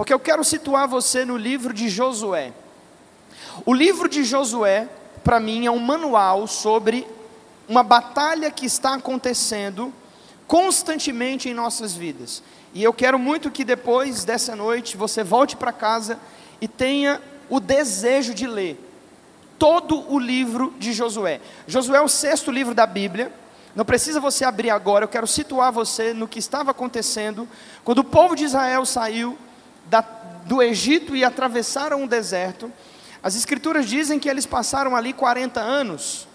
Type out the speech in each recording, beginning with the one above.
porque eu quero situar você no livro de Josué. O livro de Josué, para mim, é um manual sobre uma batalha que está acontecendo constantemente em nossas vidas. E eu quero muito que depois dessa noite você volte para casa e tenha o desejo de ler todo o livro de Josué. Josué é o sexto livro da Bíblia. Não precisa você abrir agora, eu quero situar você no que estava acontecendo quando o povo de Israel saiu da, do Egito e atravessaram o deserto. As escrituras dizem que eles passaram ali 40 anos,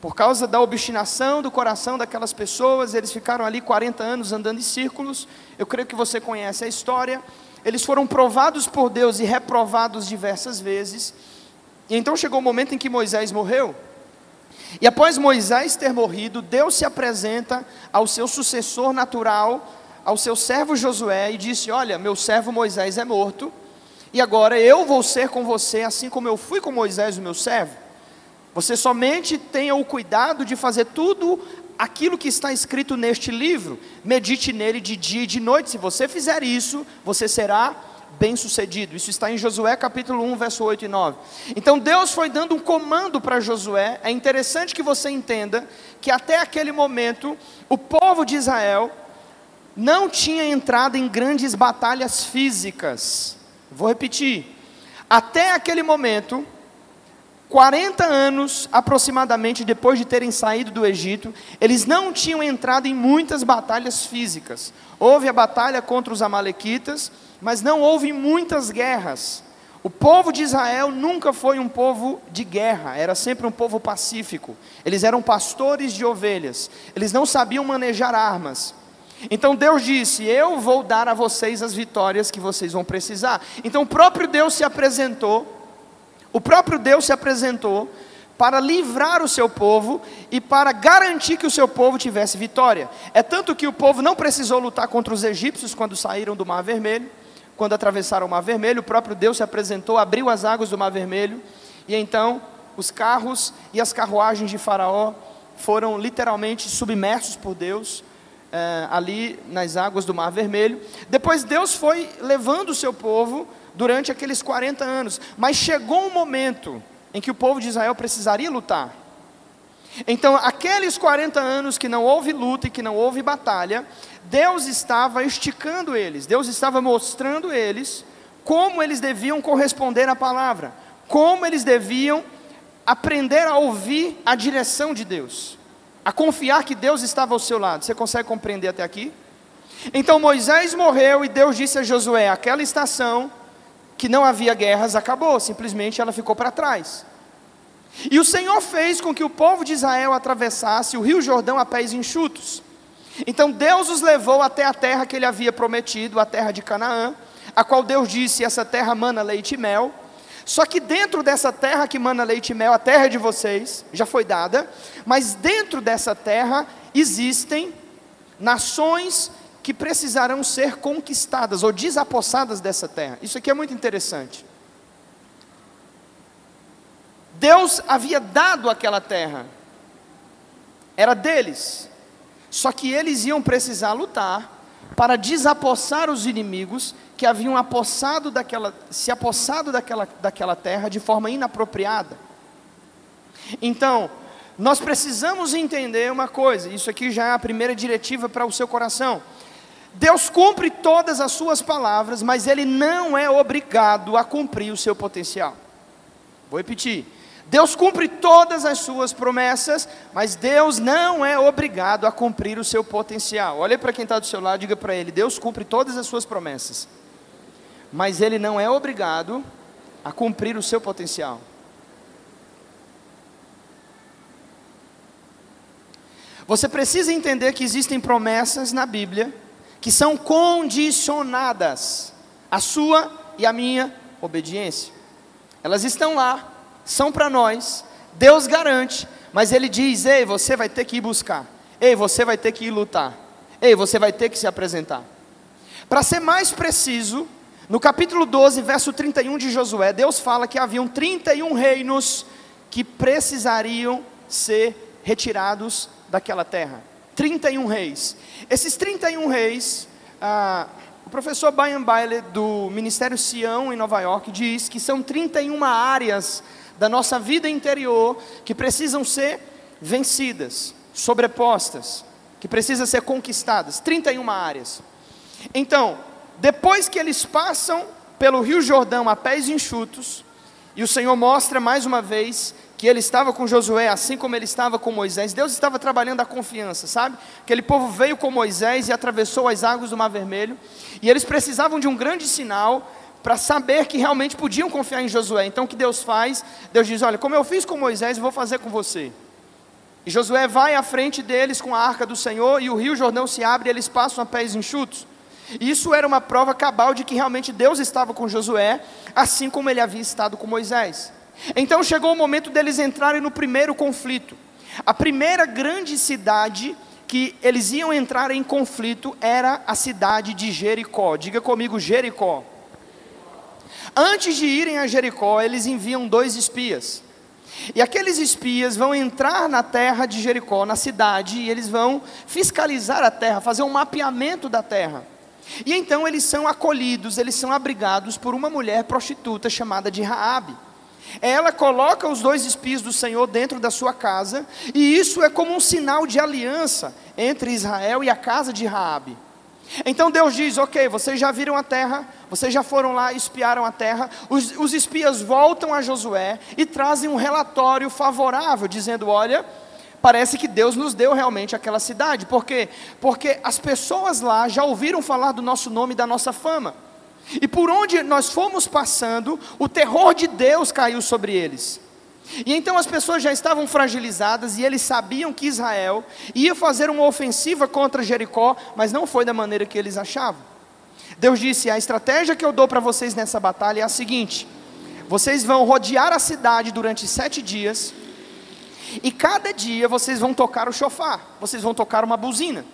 por causa da obstinação do coração daquelas pessoas, eles ficaram ali 40 anos andando em círculos. Eu creio que você conhece a história. Eles foram provados por Deus e reprovados diversas vezes. E então chegou o momento em que Moisés morreu. E após Moisés ter morrido, Deus se apresenta ao seu sucessor natural, ao seu servo Josué, e disse: Olha, meu servo Moisés é morto, e agora eu vou ser com você, assim como eu fui com Moisés, o meu servo. Você somente tenha o cuidado de fazer tudo aquilo que está escrito neste livro, medite nele de dia e de noite. Se você fizer isso, você será bem-sucedido. Isso está em Josué capítulo 1, verso 8 e 9. Então Deus foi dando um comando para Josué. É interessante que você entenda que até aquele momento o povo de Israel não tinha entrado em grandes batalhas físicas. Vou repetir. Até aquele momento, 40 anos aproximadamente depois de terem saído do Egito, eles não tinham entrado em muitas batalhas físicas. Houve a batalha contra os Amalequitas, mas não houve muitas guerras. O povo de Israel nunca foi um povo de guerra, era sempre um povo pacífico. Eles eram pastores de ovelhas, eles não sabiam manejar armas. Então Deus disse: Eu vou dar a vocês as vitórias que vocês vão precisar. Então o próprio Deus se apresentou, o próprio Deus se apresentou para livrar o seu povo e para garantir que o seu povo tivesse vitória. É tanto que o povo não precisou lutar contra os egípcios quando saíram do Mar Vermelho quando atravessaram o Mar Vermelho, o próprio Deus se apresentou, abriu as águas do Mar Vermelho, e então os carros e as carruagens de Faraó foram literalmente submersos por Deus eh, ali nas águas do Mar Vermelho. Depois Deus foi levando o seu povo durante aqueles 40 anos, mas chegou um momento em que o povo de Israel precisaria lutar. Então, aqueles 40 anos que não houve luta e que não houve batalha, Deus estava esticando eles, Deus estava mostrando eles como eles deviam corresponder à palavra, como eles deviam aprender a ouvir a direção de Deus, a confiar que Deus estava ao seu lado. Você consegue compreender até aqui? Então Moisés morreu e Deus disse a Josué: aquela estação que não havia guerras acabou, simplesmente ela ficou para trás. E o Senhor fez com que o povo de Israel atravessasse o rio Jordão a pés enxutos. Então Deus os levou até a terra que ele havia prometido, a terra de Canaã, a qual Deus disse: essa terra mana leite e mel. Só que dentro dessa terra que mana leite e mel, a terra de vocês já foi dada, mas dentro dessa terra existem nações que precisarão ser conquistadas ou desapossadas dessa terra. Isso aqui é muito interessante. Deus havia dado aquela terra, era deles, só que eles iam precisar lutar para desapossar os inimigos que haviam apossado daquela, se apossado daquela, daquela terra de forma inapropriada. Então, nós precisamos entender uma coisa, isso aqui já é a primeira diretiva para o seu coração. Deus cumpre todas as suas palavras, mas Ele não é obrigado a cumprir o seu potencial. Vou repetir. Deus cumpre todas as suas promessas, mas Deus não é obrigado a cumprir o seu potencial. Olha para quem está do seu lado, diga para ele: Deus cumpre todas as suas promessas, mas Ele não é obrigado a cumprir o seu potencial. Você precisa entender que existem promessas na Bíblia que são condicionadas à sua e à minha obediência. Elas estão lá, são para nós, Deus garante, mas Ele diz: ei, você vai ter que ir buscar, ei, você vai ter que ir lutar, ei, você vai ter que se apresentar. Para ser mais preciso, no capítulo 12, verso 31 de Josué, Deus fala que haviam 31 reinos que precisariam ser retirados daquela terra. 31 reis. Esses 31 reis, ah, O professor Brian Bailey, do Ministério Sião, em Nova York, diz que são 31 áreas da nossa vida interior que precisam ser vencidas, sobrepostas, que precisam ser conquistadas. 31 áreas. Então, depois que eles passam pelo Rio Jordão a pés enxutos, e o Senhor mostra mais uma vez que ele estava com Josué, assim como ele estava com Moisés. Deus estava trabalhando a confiança, sabe? Aquele povo veio com Moisés e atravessou as águas do Mar Vermelho, e eles precisavam de um grande sinal para saber que realmente podiam confiar em Josué. Então o que Deus faz? Deus diz: Olha, como eu fiz com Moisés, eu vou fazer com você. E Josué vai à frente deles com a arca do Senhor, e o rio Jordão se abre e eles passam a pés enxutos. Isso era uma prova cabal de que realmente Deus estava com Josué, assim como ele havia estado com Moisés. Então chegou o momento deles entrarem no primeiro conflito. A primeira grande cidade que eles iam entrar em conflito era a cidade de Jericó. Diga comigo, Jericó. Antes de irem a Jericó, eles enviam dois espias. E aqueles espias vão entrar na terra de Jericó, na cidade, e eles vão fiscalizar a terra, fazer um mapeamento da terra. E então eles são acolhidos, eles são abrigados por uma mulher prostituta chamada de Raabe. Ela coloca os dois espias do Senhor dentro da sua casa, e isso é como um sinal de aliança entre Israel e a casa de Raabe. Então Deus diz: Ok, vocês já viram a terra, vocês já foram lá espiaram a terra. Os, os espias voltam a Josué e trazem um relatório favorável, dizendo: Olha, parece que Deus nos deu realmente aquela cidade. Por quê? Porque as pessoas lá já ouviram falar do nosso nome e da nossa fama. E por onde nós fomos passando, o terror de Deus caiu sobre eles. E então as pessoas já estavam fragilizadas e eles sabiam que Israel ia fazer uma ofensiva contra Jericó, mas não foi da maneira que eles achavam. Deus disse: A estratégia que eu dou para vocês nessa batalha é a seguinte: vocês vão rodear a cidade durante sete dias, e cada dia vocês vão tocar o chofar, vocês vão tocar uma buzina.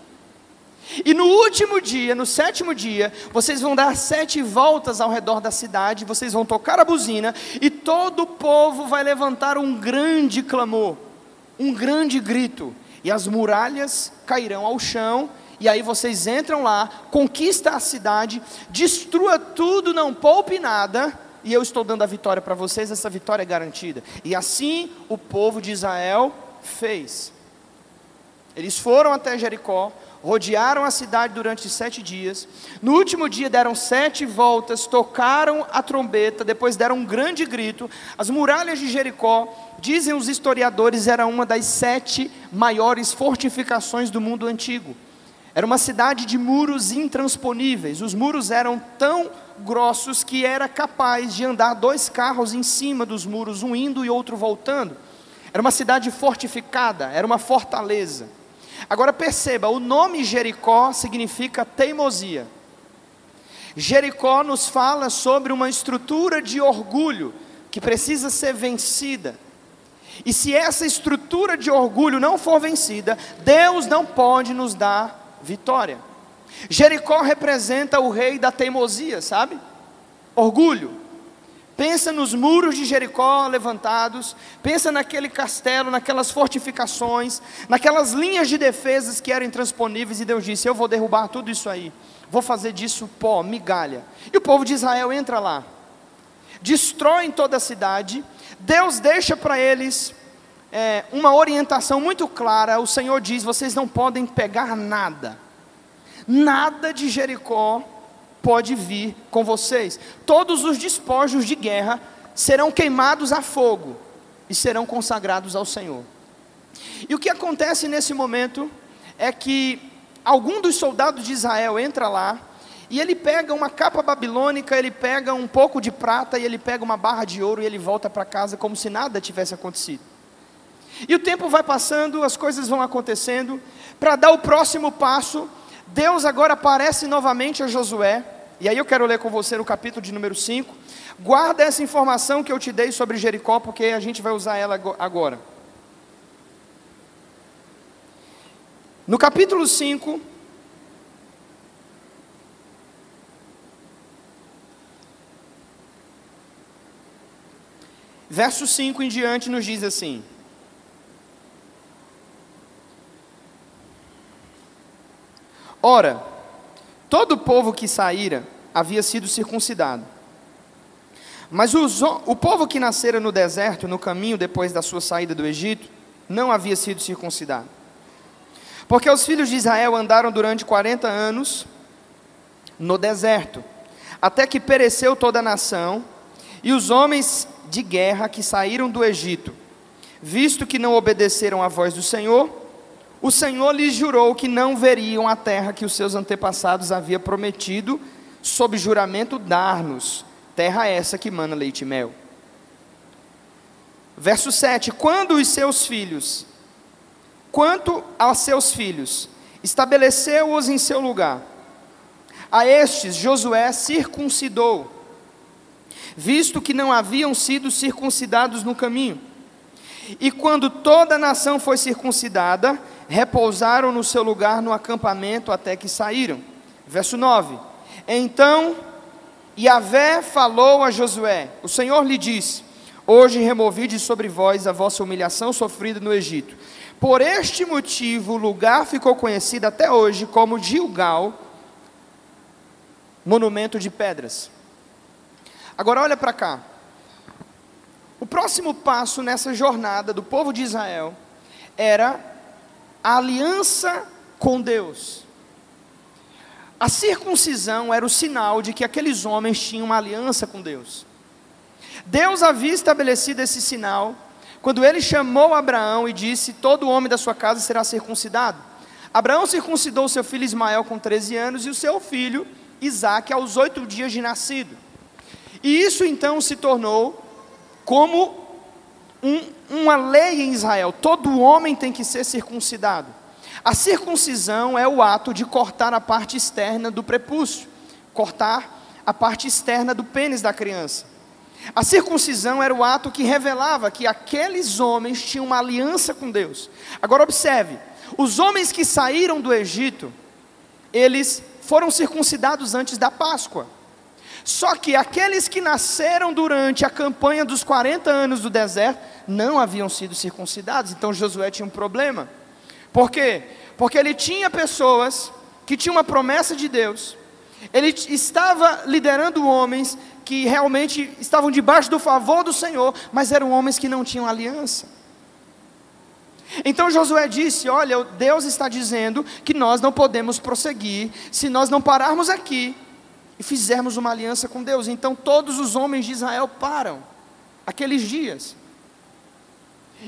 E no último dia, no sétimo dia, vocês vão dar sete voltas ao redor da cidade, vocês vão tocar a buzina, e todo o povo vai levantar um grande clamor, um grande grito, e as muralhas cairão ao chão, e aí vocês entram lá, conquista a cidade, destrua tudo, não poupe nada, e eu estou dando a vitória para vocês, essa vitória é garantida. E assim o povo de Israel fez. Eles foram até Jericó, rodearam a cidade durante sete dias. No último dia deram sete voltas, tocaram a trombeta, depois deram um grande grito. As muralhas de Jericó, dizem os historiadores, era uma das sete maiores fortificações do mundo antigo. Era uma cidade de muros intransponíveis. Os muros eram tão grossos que era capaz de andar dois carros em cima dos muros, um indo e outro voltando. Era uma cidade fortificada, era uma fortaleza. Agora perceba, o nome Jericó significa teimosia. Jericó nos fala sobre uma estrutura de orgulho que precisa ser vencida. E se essa estrutura de orgulho não for vencida, Deus não pode nos dar vitória. Jericó representa o rei da teimosia, sabe? Orgulho. Pensa nos muros de Jericó levantados, pensa naquele castelo, naquelas fortificações, naquelas linhas de defesas que eram intransponíveis, e Deus disse: Eu vou derrubar tudo isso aí, vou fazer disso pó, migalha. E o povo de Israel entra lá, destroem toda a cidade, Deus deixa para eles é, uma orientação muito clara: o Senhor diz, vocês não podem pegar nada, nada de Jericó pode vir com vocês. Todos os despojos de guerra serão queimados a fogo e serão consagrados ao Senhor. E o que acontece nesse momento é que algum dos soldados de Israel entra lá e ele pega uma capa babilônica, ele pega um pouco de prata e ele pega uma barra de ouro e ele volta para casa como se nada tivesse acontecido. E o tempo vai passando, as coisas vão acontecendo. Para dar o próximo passo, Deus agora aparece novamente a Josué, e aí eu quero ler com você no capítulo de número 5. Guarda essa informação que eu te dei sobre Jericó, porque a gente vai usar ela agora. No capítulo 5, verso 5 em diante, nos diz assim: Ora, Todo o povo que saíra havia sido circuncidado. Mas os, o povo que nascera no deserto, no caminho depois da sua saída do Egito, não havia sido circuncidado. Porque os filhos de Israel andaram durante 40 anos no deserto, até que pereceu toda a nação, e os homens de guerra que saíram do Egito, visto que não obedeceram à voz do Senhor, o Senhor lhes jurou que não veriam a terra que os seus antepassados haviam prometido, sob juramento dar-nos, terra essa que mana leite e mel. Verso 7: Quando os seus filhos, quanto aos seus filhos, estabeleceu-os em seu lugar, a estes Josué circuncidou, visto que não haviam sido circuncidados no caminho. E quando toda a nação foi circuncidada, repousaram no seu lugar no acampamento até que saíram. Verso 9: Então Yahvé falou a Josué: O Senhor lhe disse: Hoje removi de sobre vós a vossa humilhação sofrida no Egito. Por este motivo, o lugar ficou conhecido até hoje como Gilgal, monumento de pedras. Agora olha para cá. O próximo passo nessa jornada do povo de Israel era a aliança com Deus. A circuncisão era o sinal de que aqueles homens tinham uma aliança com Deus. Deus havia estabelecido esse sinal quando ele chamou Abraão e disse: Todo homem da sua casa será circuncidado. Abraão circuncidou seu filho Ismael com 13 anos e o seu filho Isaac aos oito dias de nascido. E isso então se tornou como um, uma lei em Israel: todo homem tem que ser circuncidado. A circuncisão é o ato de cortar a parte externa do prepúcio, cortar a parte externa do pênis da criança. A circuncisão era o ato que revelava que aqueles homens tinham uma aliança com Deus. Agora observe: os homens que saíram do Egito, eles foram circuncidados antes da Páscoa. Só que aqueles que nasceram durante a campanha dos 40 anos do deserto não haviam sido circuncidados. Então Josué tinha um problema. Por quê? Porque ele tinha pessoas que tinham uma promessa de Deus. Ele estava liderando homens que realmente estavam debaixo do favor do Senhor, mas eram homens que não tinham aliança. Então Josué disse: Olha, Deus está dizendo que nós não podemos prosseguir se nós não pararmos aqui e fizermos uma aliança com Deus. Então todos os homens de Israel param aqueles dias.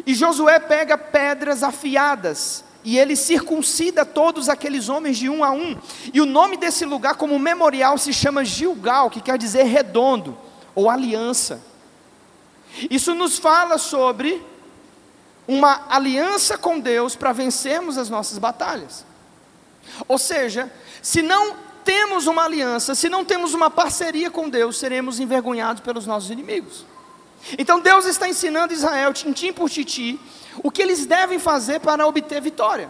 E Josué pega pedras afiadas e ele circuncida todos aqueles homens de um a um. E o nome desse lugar, como memorial, se chama Gilgal, que quer dizer redondo ou aliança. Isso nos fala sobre uma aliança com Deus para vencermos as nossas batalhas. Ou seja, se não temos uma aliança, se não temos uma parceria com Deus, seremos envergonhados pelos nossos inimigos. Então Deus está ensinando Israel, tintim por titi, o que eles devem fazer para obter vitória.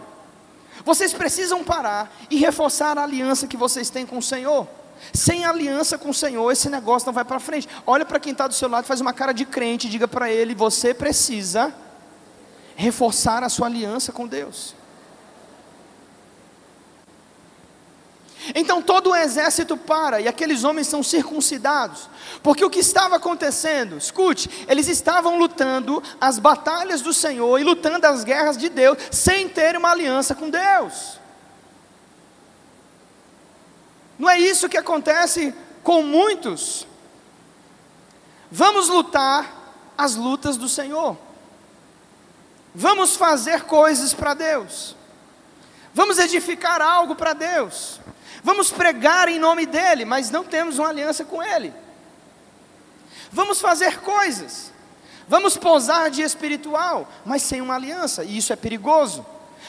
Vocês precisam parar e reforçar a aliança que vocês têm com o Senhor. Sem aliança com o Senhor, esse negócio não vai para frente. Olha para quem está do seu lado, faz uma cara de crente, diga para ele: você precisa reforçar a sua aliança com Deus. Então todo o exército para e aqueles homens são circuncidados, porque o que estava acontecendo, escute, eles estavam lutando as batalhas do Senhor e lutando as guerras de Deus, sem ter uma aliança com Deus. Não é isso que acontece com muitos. Vamos lutar as lutas do Senhor. Vamos fazer coisas para Deus. Vamos edificar algo para Deus. Vamos pregar em nome dEle, mas não temos uma aliança com Ele. Vamos fazer coisas. Vamos pousar de espiritual, mas sem uma aliança. E isso é perigoso.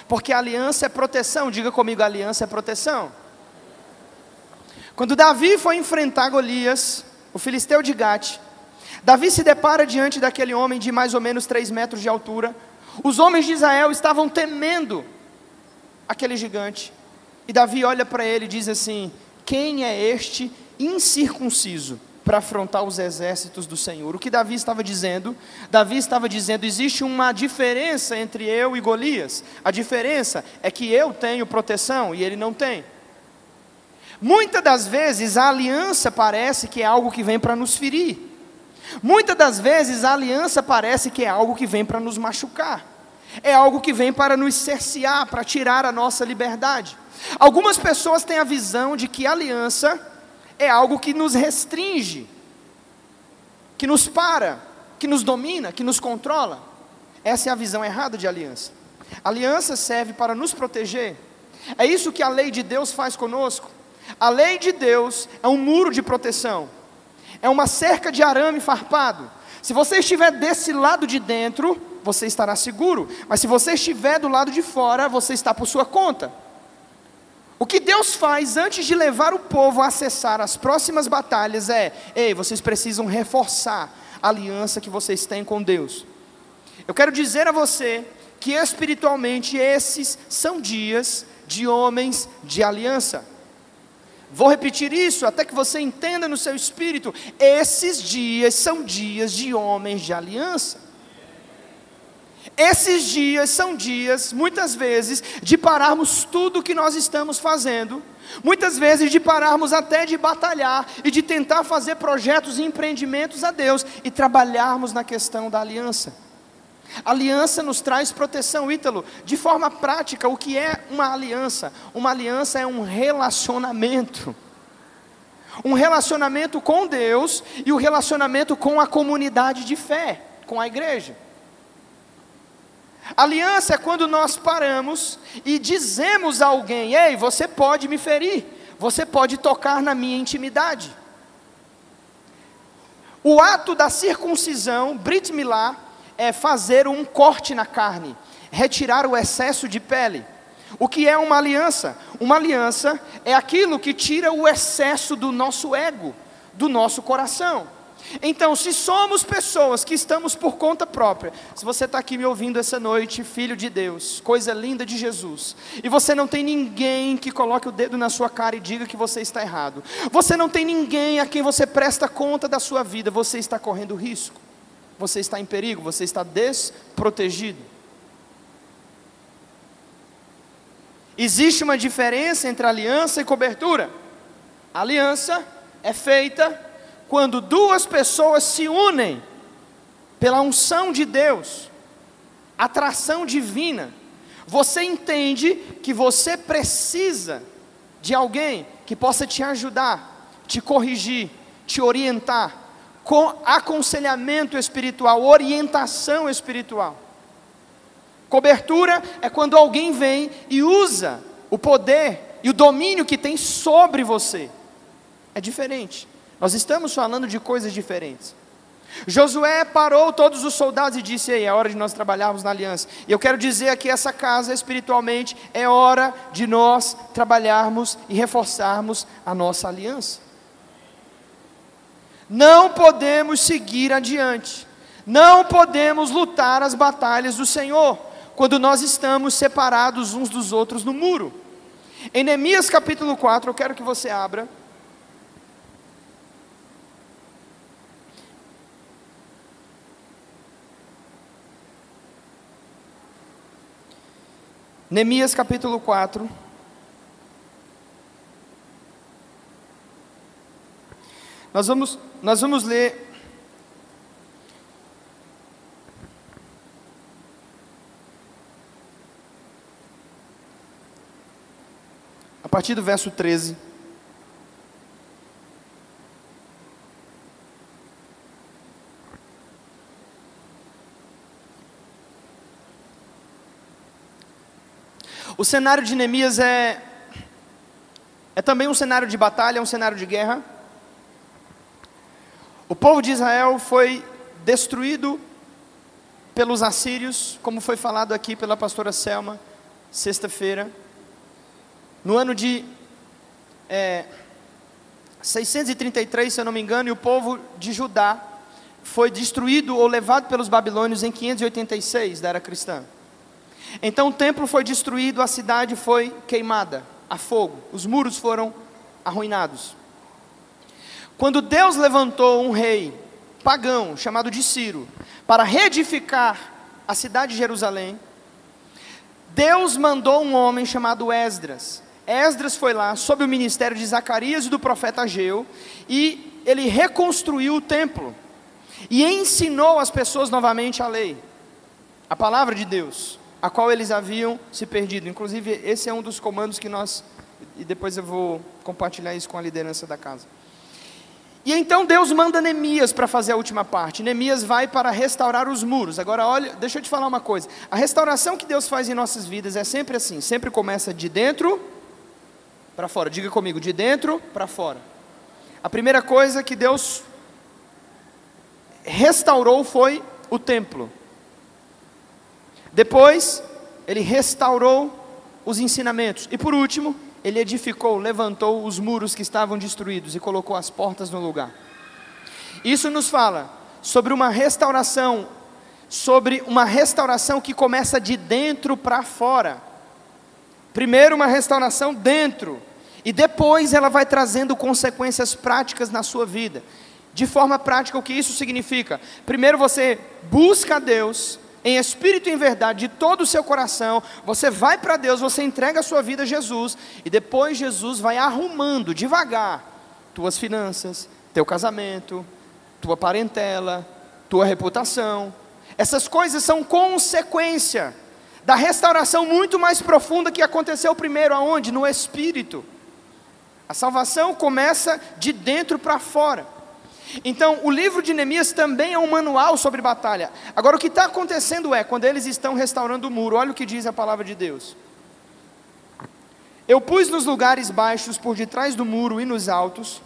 Porque aliança é proteção. Diga comigo, aliança é proteção. Quando Davi foi enfrentar Golias, o filisteu de Gate, Davi se depara diante daquele homem de mais ou menos 3 metros de altura, os homens de Israel estavam temendo aquele gigante. E Davi olha para ele e diz assim: Quem é este incircunciso para afrontar os exércitos do Senhor? O que Davi estava dizendo? Davi estava dizendo: existe uma diferença entre eu e Golias. A diferença é que eu tenho proteção e ele não tem. Muitas das vezes a aliança parece que é algo que vem para nos ferir. Muitas das vezes a aliança parece que é algo que vem para nos machucar. É algo que vem para nos cercear, para tirar a nossa liberdade. Algumas pessoas têm a visão de que aliança é algo que nos restringe, que nos para, que nos domina, que nos controla. Essa é a visão errada de aliança. aliança serve para nos proteger. É isso que a lei de Deus faz conosco. A lei de Deus é um muro de proteção, é uma cerca de arame farpado. Se você estiver desse lado de dentro, você estará seguro, mas se você estiver do lado de fora, você está por sua conta. O que Deus faz antes de levar o povo a acessar as próximas batalhas é: ei, vocês precisam reforçar a aliança que vocês têm com Deus. Eu quero dizer a você que espiritualmente esses são dias de homens de aliança. Vou repetir isso até que você entenda no seu espírito: esses dias são dias de homens de aliança. Esses dias são dias, muitas vezes, de pararmos tudo o que nós estamos fazendo, muitas vezes de pararmos até de batalhar e de tentar fazer projetos e empreendimentos a Deus e trabalharmos na questão da aliança. Aliança nos traz proteção, Ítalo. De forma prática, o que é uma aliança? Uma aliança é um relacionamento. Um relacionamento com Deus e o um relacionamento com a comunidade de fé, com a igreja. Aliança é quando nós paramos e dizemos a alguém: Ei, você pode me ferir, você pode tocar na minha intimidade. O ato da circuncisão, Brit Milá, é fazer um corte na carne, retirar o excesso de pele. O que é uma aliança? Uma aliança é aquilo que tira o excesso do nosso ego, do nosso coração. Então, se somos pessoas que estamos por conta própria, se você está aqui me ouvindo essa noite, filho de Deus, coisa linda de Jesus, e você não tem ninguém que coloque o dedo na sua cara e diga que você está errado, você não tem ninguém a quem você presta conta da sua vida, você está correndo risco você está em perigo, você está desprotegido. Existe uma diferença entre aliança e cobertura. A aliança é feita quando duas pessoas se unem pela unção de Deus, atração divina. Você entende que você precisa de alguém que possa te ajudar, te corrigir, te orientar, com aconselhamento espiritual, orientação espiritual. Cobertura é quando alguém vem e usa o poder e o domínio que tem sobre você. É diferente. Nós estamos falando de coisas diferentes. Josué parou todos os soldados e disse: Ei, é hora de nós trabalharmos na aliança. E eu quero dizer aqui: essa casa espiritualmente é hora de nós trabalharmos e reforçarmos a nossa aliança. Não podemos seguir adiante. Não podemos lutar as batalhas do Senhor quando nós estamos separados uns dos outros no muro. Em Neemias capítulo 4, eu quero que você abra. Neemias capítulo 4. Nós vamos, nós vamos ler. A partir do verso 13. O cenário de Neemias é, é também um cenário de batalha, é um cenário de guerra. O povo de Israel foi destruído pelos assírios, como foi falado aqui pela pastora Selma, sexta-feira. No ano de é, 633, se eu não me engano, e o povo de Judá foi destruído ou levado pelos babilônios em 586 da era cristã. Então o templo foi destruído, a cidade foi queimada a fogo, os muros foram arruinados. Quando Deus levantou um rei pagão chamado de Ciro para reedificar a cidade de Jerusalém, Deus mandou um homem chamado Esdras. Esdras foi lá, sob o ministério de Zacarias e do profeta Ageu, e ele reconstruiu o templo e ensinou as pessoas novamente a lei, a palavra de Deus, a qual eles haviam se perdido. Inclusive, esse é um dos comandos que nós, e depois eu vou compartilhar isso com a liderança da casa. E então Deus manda Neemias para fazer a última parte. Neemias vai para restaurar os muros. Agora, olha, deixa eu te falar uma coisa. A restauração que Deus faz em nossas vidas é sempre assim, sempre começa de dentro para fora. Diga comigo, de dentro para fora. A primeira coisa que Deus restaurou foi o templo. Depois, ele restaurou os ensinamentos. E por último, ele edificou, levantou os muros que estavam destruídos e colocou as portas no lugar. Isso nos fala sobre uma restauração, sobre uma restauração que começa de dentro para fora. Primeiro, uma restauração dentro, e depois ela vai trazendo consequências práticas na sua vida. De forma prática, o que isso significa? Primeiro, você busca a Deus em espírito e em verdade, de todo o seu coração, você vai para Deus, você entrega a sua vida a Jesus, e depois Jesus vai arrumando devagar tuas finanças, teu casamento, tua parentela, tua reputação. Essas coisas são consequência da restauração muito mais profunda que aconteceu primeiro aonde? No espírito. A salvação começa de dentro para fora. Então, o livro de Neemias também é um manual sobre batalha. Agora, o que está acontecendo é, quando eles estão restaurando o muro, olha o que diz a palavra de Deus. Eu pus nos lugares baixos por detrás do muro e nos altos,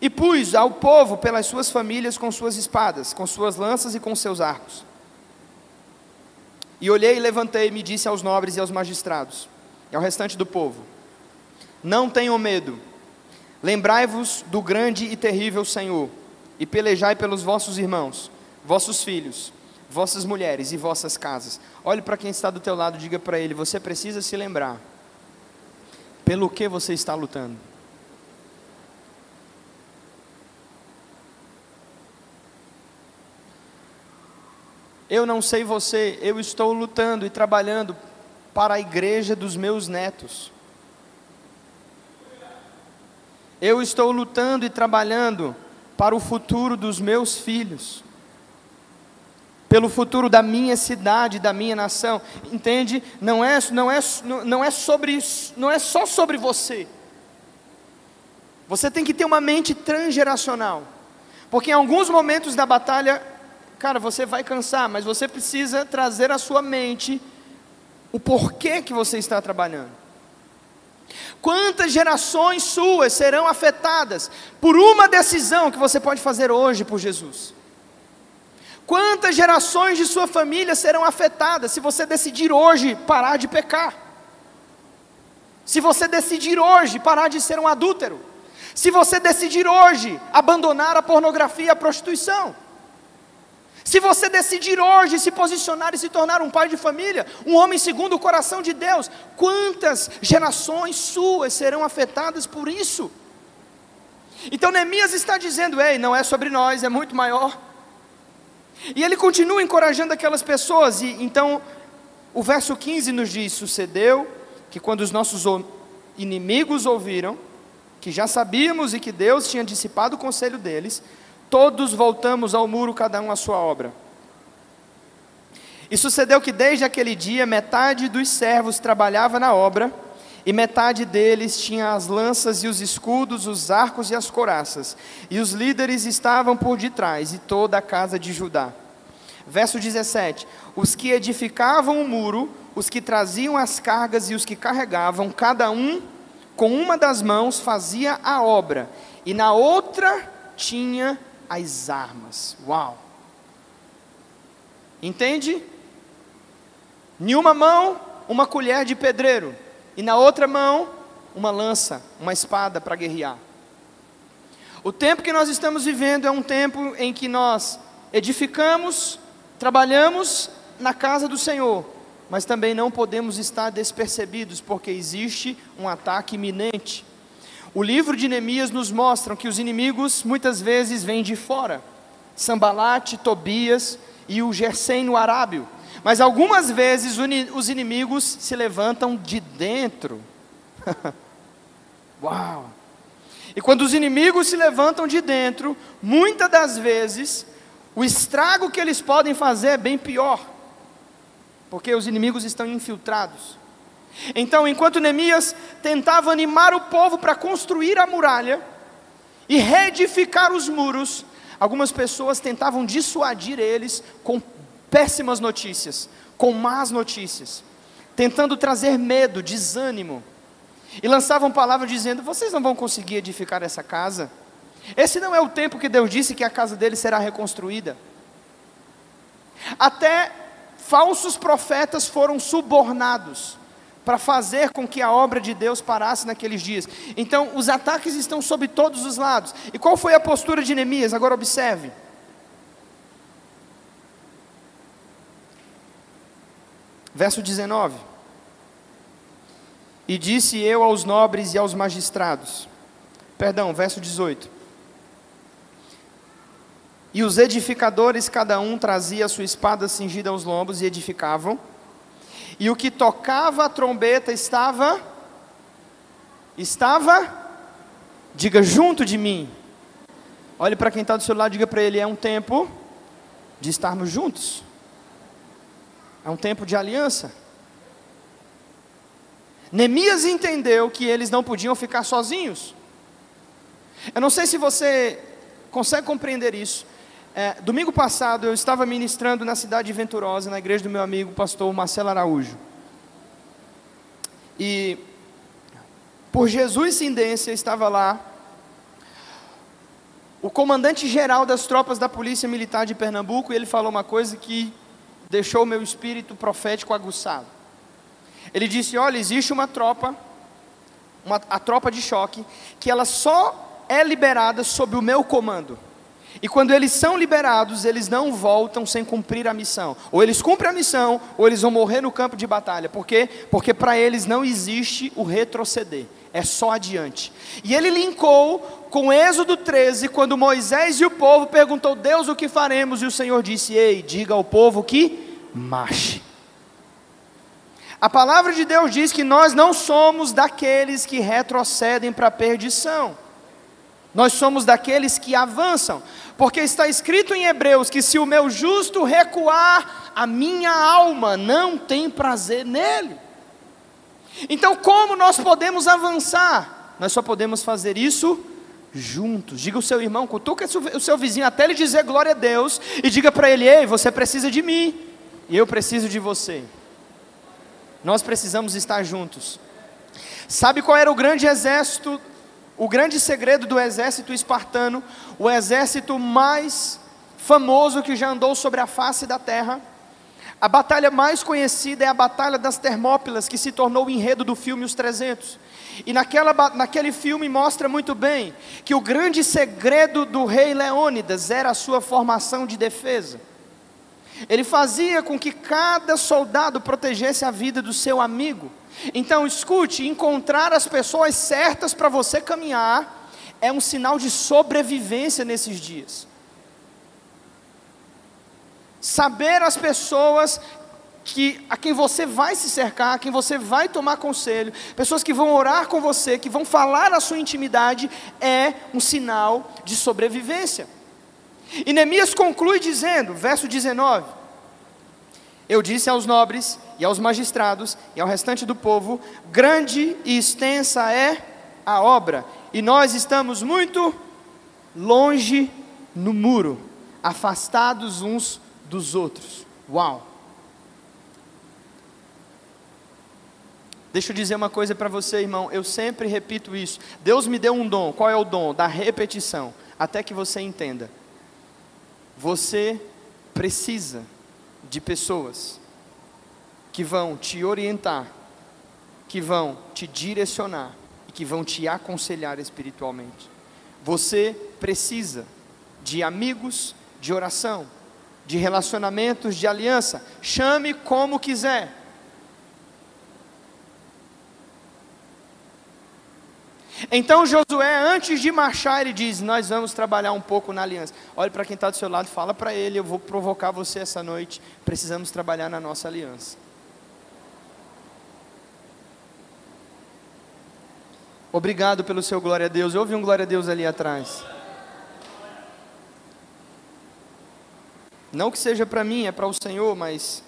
e pus ao povo pelas suas famílias com suas espadas, com suas lanças e com seus arcos. E olhei e levantei e me disse aos nobres e aos magistrados, e ao restante do povo: Não tenham medo Lembrai-vos do grande e terrível Senhor, e pelejai pelos vossos irmãos, vossos filhos, vossas mulheres e vossas casas. Olhe para quem está do teu lado, diga para ele: você precisa se lembrar pelo que você está lutando. Eu não sei você, eu estou lutando e trabalhando para a igreja dos meus netos. Eu estou lutando e trabalhando para o futuro dos meus filhos, pelo futuro da minha cidade, da minha nação. Entende? Não é, não é, não é sobre, não é só sobre você. Você tem que ter uma mente transgeracional, porque em alguns momentos da batalha, cara, você vai cansar, mas você precisa trazer à sua mente o porquê que você está trabalhando. Quantas gerações suas serão afetadas por uma decisão que você pode fazer hoje por Jesus? Quantas gerações de sua família serão afetadas se você decidir hoje parar de pecar? Se você decidir hoje parar de ser um adúltero? Se você decidir hoje abandonar a pornografia e a prostituição? Se você decidir hoje se posicionar e se tornar um pai de família, um homem segundo o coração de Deus, quantas gerações suas serão afetadas por isso? Então Neemias está dizendo: ei, não é sobre nós, é muito maior. E ele continua encorajando aquelas pessoas, e então o verso 15 nos diz: sucedeu que quando os nossos inimigos ouviram, que já sabíamos e que Deus tinha dissipado o conselho deles, todos voltamos ao muro, cada um à sua obra. E sucedeu que desde aquele dia metade dos servos trabalhava na obra, e metade deles tinha as lanças e os escudos, os arcos e as coraças, e os líderes estavam por detrás, e toda a casa de Judá. Verso 17: Os que edificavam o muro, os que traziam as cargas e os que carregavam, cada um com uma das mãos fazia a obra, e na outra tinha as armas. Uau! Entende? Em uma mão, uma colher de pedreiro, e na outra mão, uma lança, uma espada para guerrear. O tempo que nós estamos vivendo é um tempo em que nós edificamos, trabalhamos na casa do Senhor, mas também não podemos estar despercebidos, porque existe um ataque iminente. O livro de Neemias nos mostra que os inimigos muitas vezes vêm de fora. Sambalate, Tobias e o Gersem arábio. Mas algumas vezes os inimigos se levantam de dentro Uau! E quando os inimigos se levantam de dentro, muitas das vezes, o estrago que eles podem fazer é bem pior, porque os inimigos estão infiltrados. Então, enquanto Neemias tentava animar o povo para construir a muralha e reedificar os muros, algumas pessoas tentavam dissuadir eles com péssimas notícias, com más notícias, tentando trazer medo, desânimo, e lançavam palavras dizendo: Vocês não vão conseguir edificar essa casa. Esse não é o tempo que Deus disse que a casa dele será reconstruída. Até falsos profetas foram subornados para fazer com que a obra de Deus parasse naqueles dias. Então, os ataques estão sob todos os lados. E qual foi a postura de Neemias? Agora observe. Verso 19. E disse eu aos nobres e aos magistrados. Perdão, verso 18. E os edificadores, cada um trazia a sua espada cingida aos lombos e edificavam e o que tocava a trombeta estava estava diga junto de mim. Olhe para quem está do seu lado, diga para ele: é um tempo de estarmos juntos. É um tempo de aliança. Neemias entendeu que eles não podiam ficar sozinhos. Eu não sei se você consegue compreender isso. É, domingo passado eu estava ministrando na cidade de Venturosa, na igreja do meu amigo pastor Marcelo Araújo. E por Jesus Cindência estava lá o comandante geral das tropas da Polícia Militar de Pernambuco, e ele falou uma coisa que deixou o meu espírito profético aguçado. Ele disse: Olha, existe uma tropa, uma, a tropa de choque, que ela só é liberada sob o meu comando. E quando eles são liberados, eles não voltam sem cumprir a missão. Ou eles cumprem a missão, ou eles vão morrer no campo de batalha. Por quê? Porque para eles não existe o retroceder, é só adiante. E ele linkou com Êxodo 13, quando Moisés e o povo perguntou: "Deus, o que faremos?" E o Senhor disse: "Ei, diga ao povo que marche." A palavra de Deus diz que nós não somos daqueles que retrocedem para a perdição. Nós somos daqueles que avançam, porque está escrito em Hebreus que se o meu justo recuar, a minha alma não tem prazer nele. Então, como nós podemos avançar? Nós só podemos fazer isso juntos. Diga o seu irmão, cutuca o seu vizinho até ele dizer glória a Deus e diga para ele: "Ei, você precisa de mim e eu preciso de você". Nós precisamos estar juntos. Sabe qual era o grande exército o grande segredo do exército espartano, o exército mais famoso que já andou sobre a face da terra, a batalha mais conhecida é a Batalha das Termópilas, que se tornou o enredo do filme Os 300. E naquela, naquele filme mostra muito bem que o grande segredo do rei Leônidas era a sua formação de defesa. Ele fazia com que cada soldado protegesse a vida do seu amigo. Então, escute: encontrar as pessoas certas para você caminhar é um sinal de sobrevivência nesses dias. Saber as pessoas que a quem você vai se cercar, a quem você vai tomar conselho, pessoas que vão orar com você, que vão falar a sua intimidade, é um sinal de sobrevivência. E Neemias conclui dizendo, verso 19: Eu disse aos nobres e aos magistrados e ao restante do povo: grande e extensa é a obra, e nós estamos muito longe no muro, afastados uns dos outros. Uau! Deixa eu dizer uma coisa para você, irmão. Eu sempre repito isso. Deus me deu um dom. Qual é o dom? Da repetição. Até que você entenda. Você precisa de pessoas que vão te orientar, que vão te direcionar e que vão te aconselhar espiritualmente. Você precisa de amigos de oração, de relacionamentos de aliança, chame como quiser. Então Josué, antes de marchar, ele diz: Nós vamos trabalhar um pouco na aliança. Olhe para quem está do seu lado, fala para ele: Eu vou provocar você essa noite. Precisamos trabalhar na nossa aliança. Obrigado pelo seu glória a Deus. Houve um glória a Deus ali atrás. Não que seja para mim, é para o Senhor, mas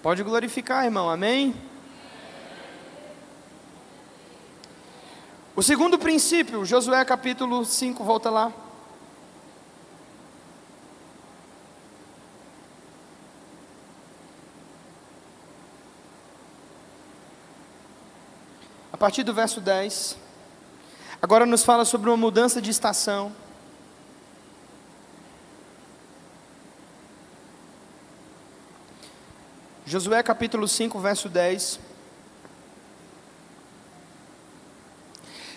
pode glorificar, irmão. Amém? O segundo princípio, Josué capítulo 5, volta lá. A partir do verso 10, agora nos fala sobre uma mudança de estação. Josué capítulo 5, verso 10.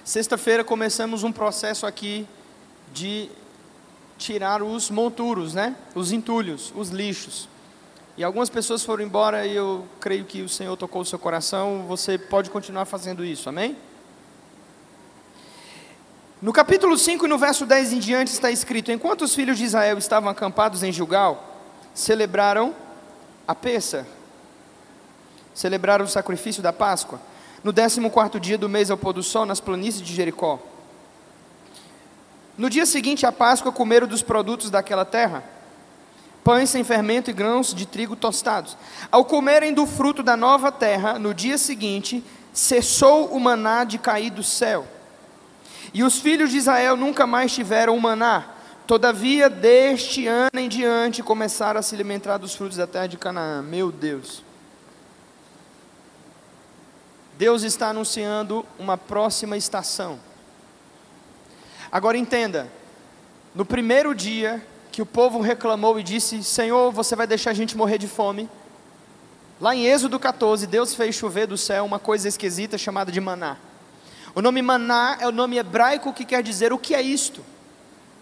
Sexta-feira começamos um processo aqui de tirar os monturos, né? Os entulhos, os lixos. E algumas pessoas foram embora e eu creio que o Senhor tocou o seu coração. Você pode continuar fazendo isso, amém? No capítulo 5 e no verso 10 em diante está escrito: Enquanto os filhos de Israel estavam acampados em Gilgal, celebraram a peça, celebraram o sacrifício da Páscoa no décimo quarto dia do mês ao pôr do sol, nas planícies de Jericó. No dia seguinte à Páscoa, comeram dos produtos daquela terra, pães sem fermento e grãos de trigo tostados. Ao comerem do fruto da nova terra, no dia seguinte, cessou o maná de cair do céu. E os filhos de Israel nunca mais tiveram o maná. Todavia, deste ano em diante, começaram a se alimentar dos frutos da terra de Canaã. Meu Deus. Deus está anunciando uma próxima estação. Agora entenda: no primeiro dia que o povo reclamou e disse: Senhor, você vai deixar a gente morrer de fome. Lá em Êxodo 14, Deus fez chover do céu uma coisa esquisita chamada de maná. O nome maná é o nome hebraico que quer dizer o que é isto.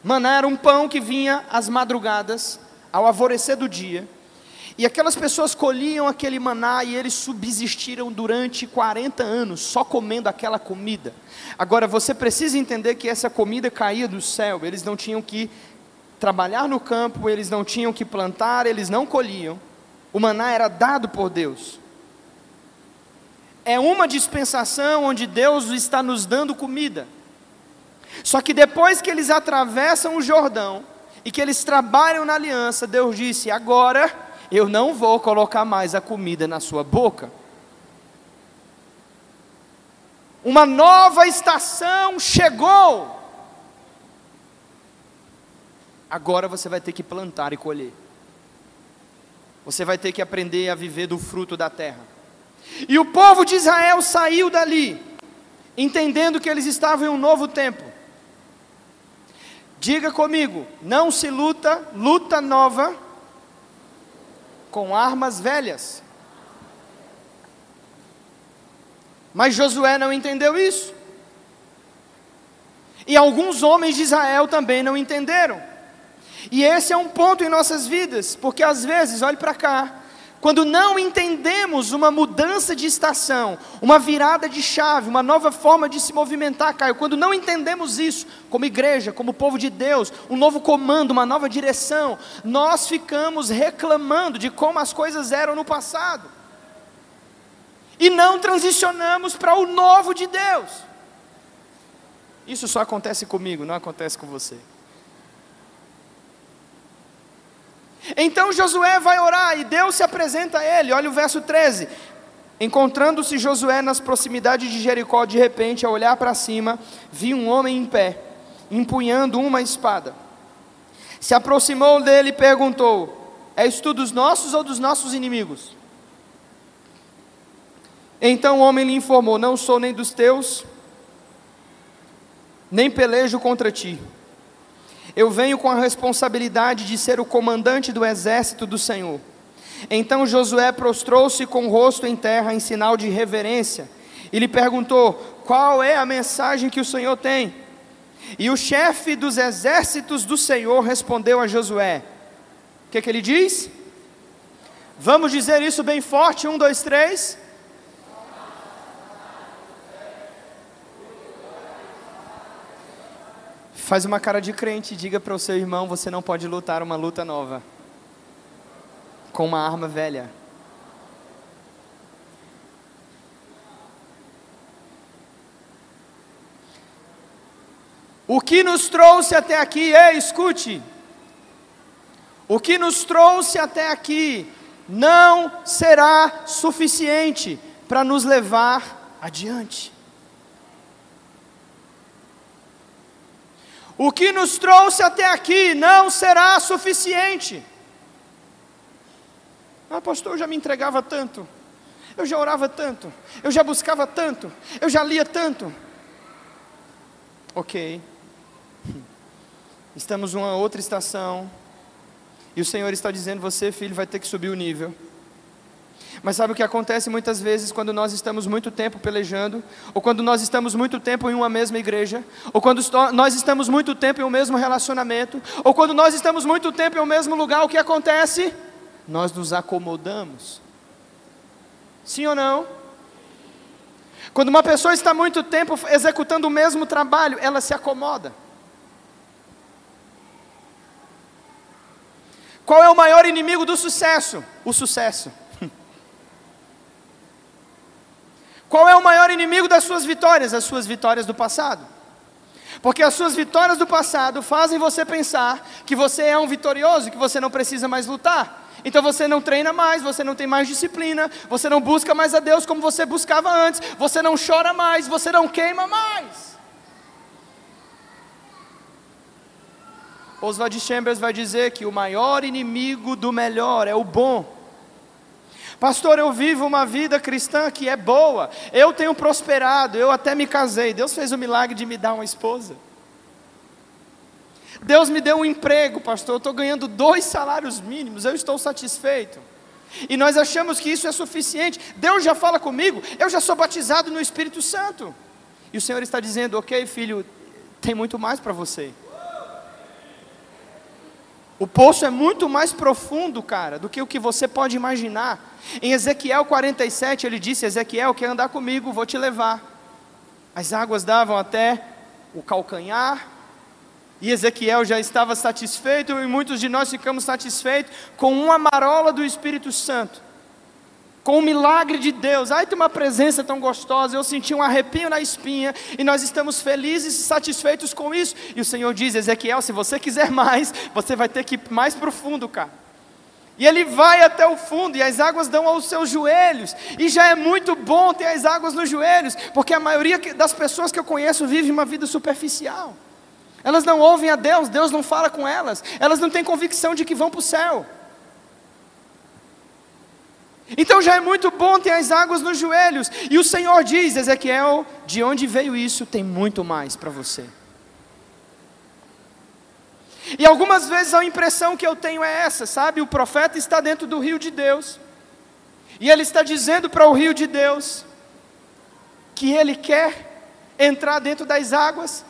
Maná era um pão que vinha às madrugadas, ao alvorecer do dia e aquelas pessoas colhiam aquele maná e eles subsistiram durante 40 anos só comendo aquela comida. Agora você precisa entender que essa comida caía do céu, eles não tinham que trabalhar no campo, eles não tinham que plantar, eles não colhiam. O maná era dado por Deus. É uma dispensação onde Deus está nos dando comida. Só que depois que eles atravessam o Jordão e que eles trabalham na aliança, Deus disse: agora eu não vou colocar mais a comida na sua boca. Uma nova estação chegou. Agora você vai ter que plantar e colher. Você vai ter que aprender a viver do fruto da terra. E o povo de Israel saiu dali, entendendo que eles estavam em um novo tempo. Diga comigo: não se luta, luta nova com armas velhas. Mas Josué não entendeu isso. E alguns homens de Israel também não entenderam. E esse é um ponto em nossas vidas, porque às vezes, olhe para cá, quando não entendemos uma mudança de estação, uma virada de chave, uma nova forma de se movimentar, Caio, quando não entendemos isso, como igreja, como povo de Deus, um novo comando, uma nova direção, nós ficamos reclamando de como as coisas eram no passado. E não transicionamos para o novo de Deus. Isso só acontece comigo, não acontece com você. Então Josué vai orar e Deus se apresenta a ele. Olha o verso 13. Encontrando-se Josué nas proximidades de Jericó, de repente, ao olhar para cima, viu um homem em pé, empunhando uma espada. Se aproximou dele e perguntou: És tu dos nossos ou dos nossos inimigos? Então o homem lhe informou: Não sou nem dos teus, nem pelejo contra ti. Eu venho com a responsabilidade de ser o comandante do exército do Senhor. Então Josué prostrou-se com o rosto em terra em sinal de reverência e lhe perguntou: Qual é a mensagem que o Senhor tem? E o chefe dos exércitos do Senhor respondeu a Josué: O que, que ele diz? Vamos dizer isso bem forte: um, dois, três. Faz uma cara de crente e diga para o seu irmão: você não pode lutar uma luta nova com uma arma velha. O que nos trouxe até aqui, é, escute. O que nos trouxe até aqui não será suficiente para nos levar adiante. O que nos trouxe até aqui não será suficiente. Ah, pastor, eu já me entregava tanto, eu já orava tanto, eu já buscava tanto, eu já lia tanto. Ok, estamos numa outra estação, e o Senhor está dizendo: você, filho, vai ter que subir o nível. Mas sabe o que acontece muitas vezes quando nós estamos muito tempo pelejando, ou quando nós estamos muito tempo em uma mesma igreja, ou quando nós estamos muito tempo em um mesmo relacionamento, ou quando nós estamos muito tempo em um mesmo lugar, o que acontece? Nós nos acomodamos. Sim ou não? Quando uma pessoa está muito tempo executando o mesmo trabalho, ela se acomoda. Qual é o maior inimigo do sucesso? O sucesso. Qual é o maior inimigo das suas vitórias? As suas vitórias do passado. Porque as suas vitórias do passado fazem você pensar que você é um vitorioso, que você não precisa mais lutar. Então você não treina mais, você não tem mais disciplina, você não busca mais a Deus como você buscava antes, você não chora mais, você não queima mais. Oswald Chambers vai dizer que o maior inimigo do melhor é o bom. Pastor, eu vivo uma vida cristã que é boa, eu tenho prosperado, eu até me casei. Deus fez o milagre de me dar uma esposa. Deus me deu um emprego, pastor. Eu estou ganhando dois salários mínimos, eu estou satisfeito. E nós achamos que isso é suficiente. Deus já fala comigo, eu já sou batizado no Espírito Santo. E o Senhor está dizendo: Ok, filho, tem muito mais para você. O poço é muito mais profundo, cara, do que o que você pode imaginar. Em Ezequiel 47, ele disse: Ezequiel, quer andar comigo, vou te levar. As águas davam até o calcanhar, e Ezequiel já estava satisfeito, e muitos de nós ficamos satisfeitos com uma marola do Espírito Santo com o milagre de Deus. Ai, tem uma presença tão gostosa. Eu senti um arrepio na espinha e nós estamos felizes e satisfeitos com isso. E o Senhor diz: Ezequiel, se você quiser mais, você vai ter que ir mais profundo, cara. E ele vai até o fundo e as águas dão aos seus joelhos. E já é muito bom ter as águas nos joelhos, porque a maioria das pessoas que eu conheço vive uma vida superficial. Elas não ouvem a Deus, Deus não fala com elas, elas não têm convicção de que vão para o céu. Então já é muito bom ter as águas nos joelhos. E o Senhor diz, Ezequiel, de onde veio isso, tem muito mais para você. E algumas vezes a impressão que eu tenho é essa, sabe? O profeta está dentro do rio de Deus. E ele está dizendo para o rio de Deus que ele quer entrar dentro das águas.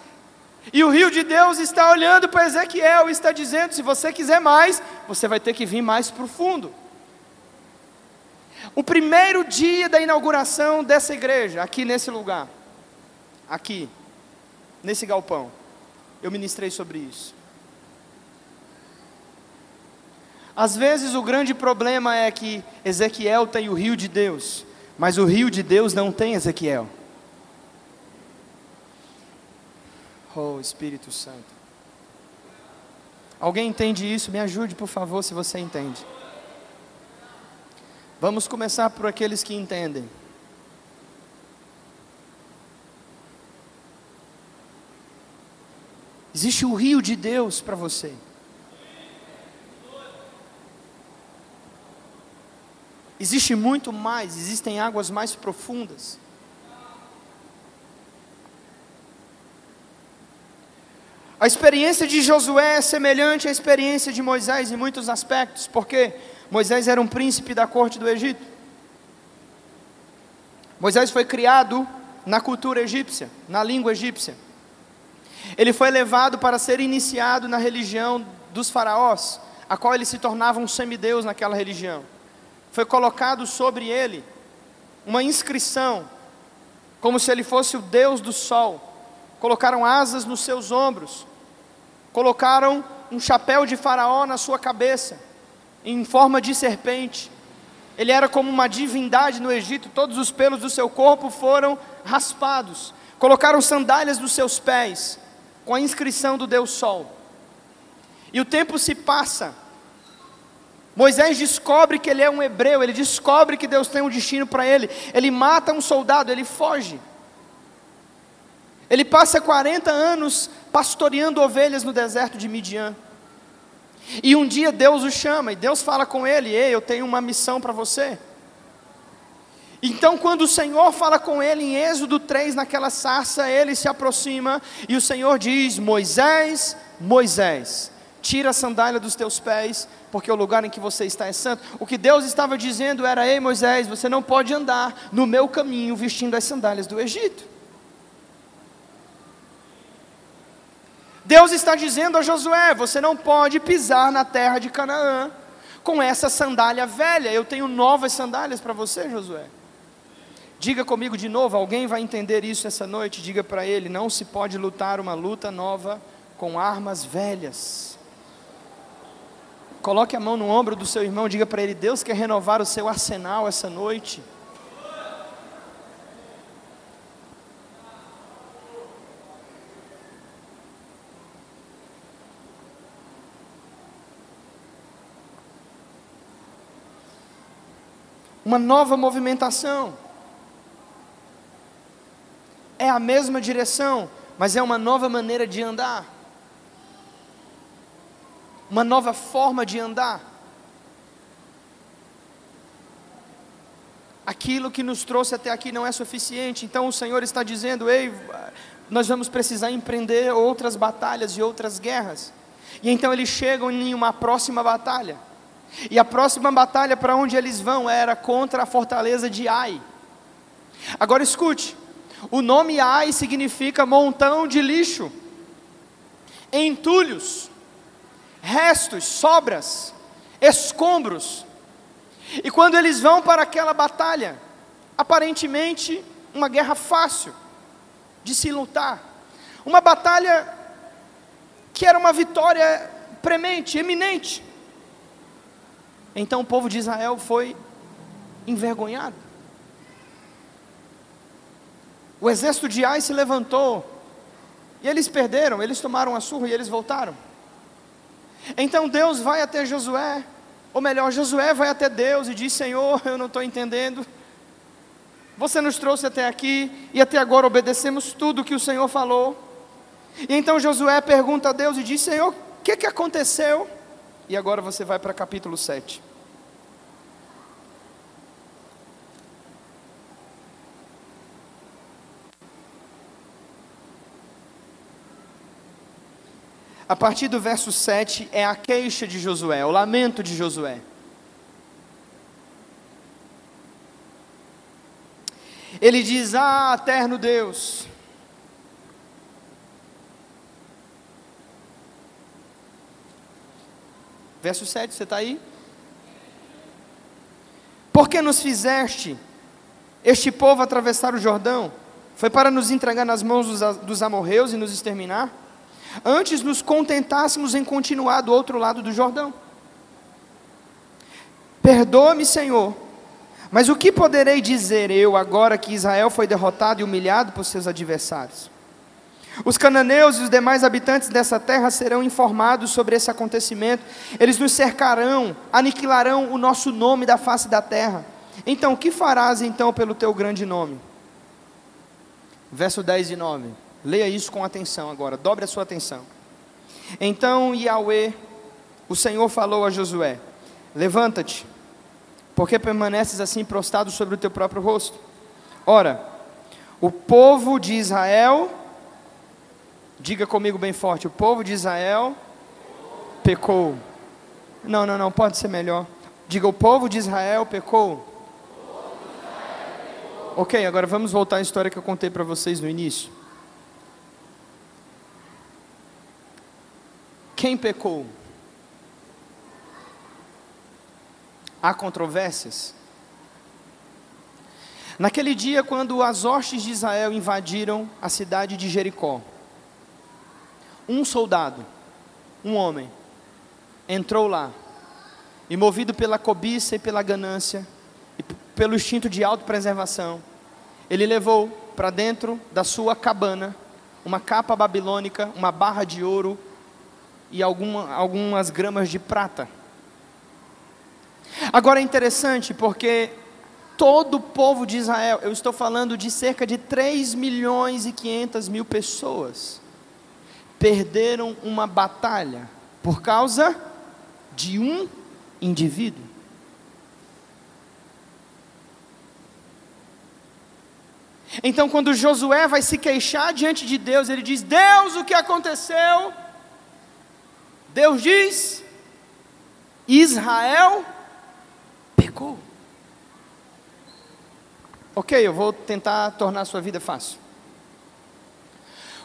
E o rio de Deus está olhando para Ezequiel e está dizendo: se você quiser mais, você vai ter que vir mais profundo. O primeiro dia da inauguração dessa igreja, aqui nesse lugar, aqui, nesse galpão, eu ministrei sobre isso. Às vezes o grande problema é que Ezequiel tem o rio de Deus, mas o rio de Deus não tem Ezequiel. Oh Espírito Santo. Alguém entende isso? Me ajude, por favor, se você entende. Vamos começar por aqueles que entendem. Existe o rio de Deus para você. Existe muito mais, existem águas mais profundas. A experiência de Josué é semelhante à experiência de Moisés em muitos aspectos, porque Moisés era um príncipe da corte do Egito. Moisés foi criado na cultura egípcia, na língua egípcia. Ele foi levado para ser iniciado na religião dos faraós, a qual ele se tornava um semideus naquela religião. Foi colocado sobre ele uma inscrição, como se ele fosse o deus do sol. Colocaram asas nos seus ombros, colocaram um chapéu de faraó na sua cabeça em forma de serpente. Ele era como uma divindade no Egito, todos os pelos do seu corpo foram raspados. Colocaram sandálias nos seus pés. com a inscrição do Deus Sol. E o tempo se passa. Moisés descobre que ele é um hebreu, ele descobre que Deus tem um destino para ele. Ele mata um soldado, ele foge. Ele passa 40 anos pastoreando ovelhas no deserto de Midian. E um dia Deus o chama, e Deus fala com ele: Ei, eu tenho uma missão para você. Então, quando o Senhor fala com ele em Êxodo 3, naquela sarça, ele se aproxima e o Senhor diz: Moisés, Moisés, tira a sandália dos teus pés, porque o lugar em que você está é santo. O que Deus estava dizendo era: Ei, Moisés, você não pode andar no meu caminho vestindo as sandálias do Egito. Deus está dizendo a Josué: Você não pode pisar na terra de Canaã com essa sandália velha. Eu tenho novas sandálias para você, Josué. Diga comigo de novo, alguém vai entender isso essa noite. Diga para ele: não se pode lutar uma luta nova com armas velhas. Coloque a mão no ombro do seu irmão, diga para ele: Deus quer renovar o seu arsenal essa noite. Uma nova movimentação é a mesma direção, mas é uma nova maneira de andar, uma nova forma de andar. Aquilo que nos trouxe até aqui não é suficiente, então o Senhor está dizendo: ei, nós vamos precisar empreender outras batalhas e outras guerras. E então eles chegam em uma próxima batalha. E a próxima batalha para onde eles vão era contra a fortaleza de Ai. Agora escute, o nome Ai significa montão de lixo, entulhos, restos, sobras, escombros. E quando eles vão para aquela batalha, aparentemente uma guerra fácil de se lutar, uma batalha que era uma vitória premente, eminente. Então o povo de Israel foi envergonhado. O exército de Ai se levantou. E eles perderam, eles tomaram a surra e eles voltaram. Então Deus vai até Josué, ou melhor, Josué vai até Deus e diz: Senhor, eu não estou entendendo. Você nos trouxe até aqui e até agora obedecemos tudo que o Senhor falou. E então Josué pergunta a Deus e diz: Senhor, o que, que aconteceu? E agora você vai para capítulo 7. a partir do verso 7 é a queixa de Josué, o lamento de Josué. Ele diz: Ah, eterno Deus, Verso 7, você está aí? Por que nos fizeste este povo atravessar o Jordão? Foi para nos entregar nas mãos dos, dos amorreus e nos exterminar? antes nos contentássemos em continuar do outro lado do Jordão. Perdoa-me, Senhor, mas o que poderei dizer eu agora que Israel foi derrotado e humilhado por seus adversários? Os cananeus e os demais habitantes dessa terra serão informados sobre esse acontecimento, eles nos cercarão, aniquilarão o nosso nome da face da terra. Então, o que farás então pelo teu grande nome? Verso 10 e 9. Leia isso com atenção agora, dobre a sua atenção. Então Yahweh, o Senhor falou a Josué: Levanta-te, porque permaneces assim prostrado sobre o teu próprio rosto. Ora, o povo de Israel, diga comigo bem forte: o povo de Israel pecou. Não, não, não, pode ser melhor. Diga: o povo de Israel pecou. Ok, agora vamos voltar à história que eu contei para vocês no início. Quem pecou? Há controvérsias? Naquele dia, quando as hostes de Israel invadiram a cidade de Jericó, um soldado, um homem, entrou lá, e movido pela cobiça e pela ganância, e pelo instinto de autopreservação, ele levou para dentro da sua cabana uma capa babilônica, uma barra de ouro e alguma, algumas gramas de prata. Agora é interessante porque todo o povo de Israel, eu estou falando de cerca de 3 milhões e 500 mil pessoas, perderam uma batalha por causa de um indivíduo. Então, quando Josué vai se queixar diante de Deus, ele diz: Deus, o que aconteceu? Deus diz: Israel pecou. Ok, eu vou tentar tornar a sua vida fácil.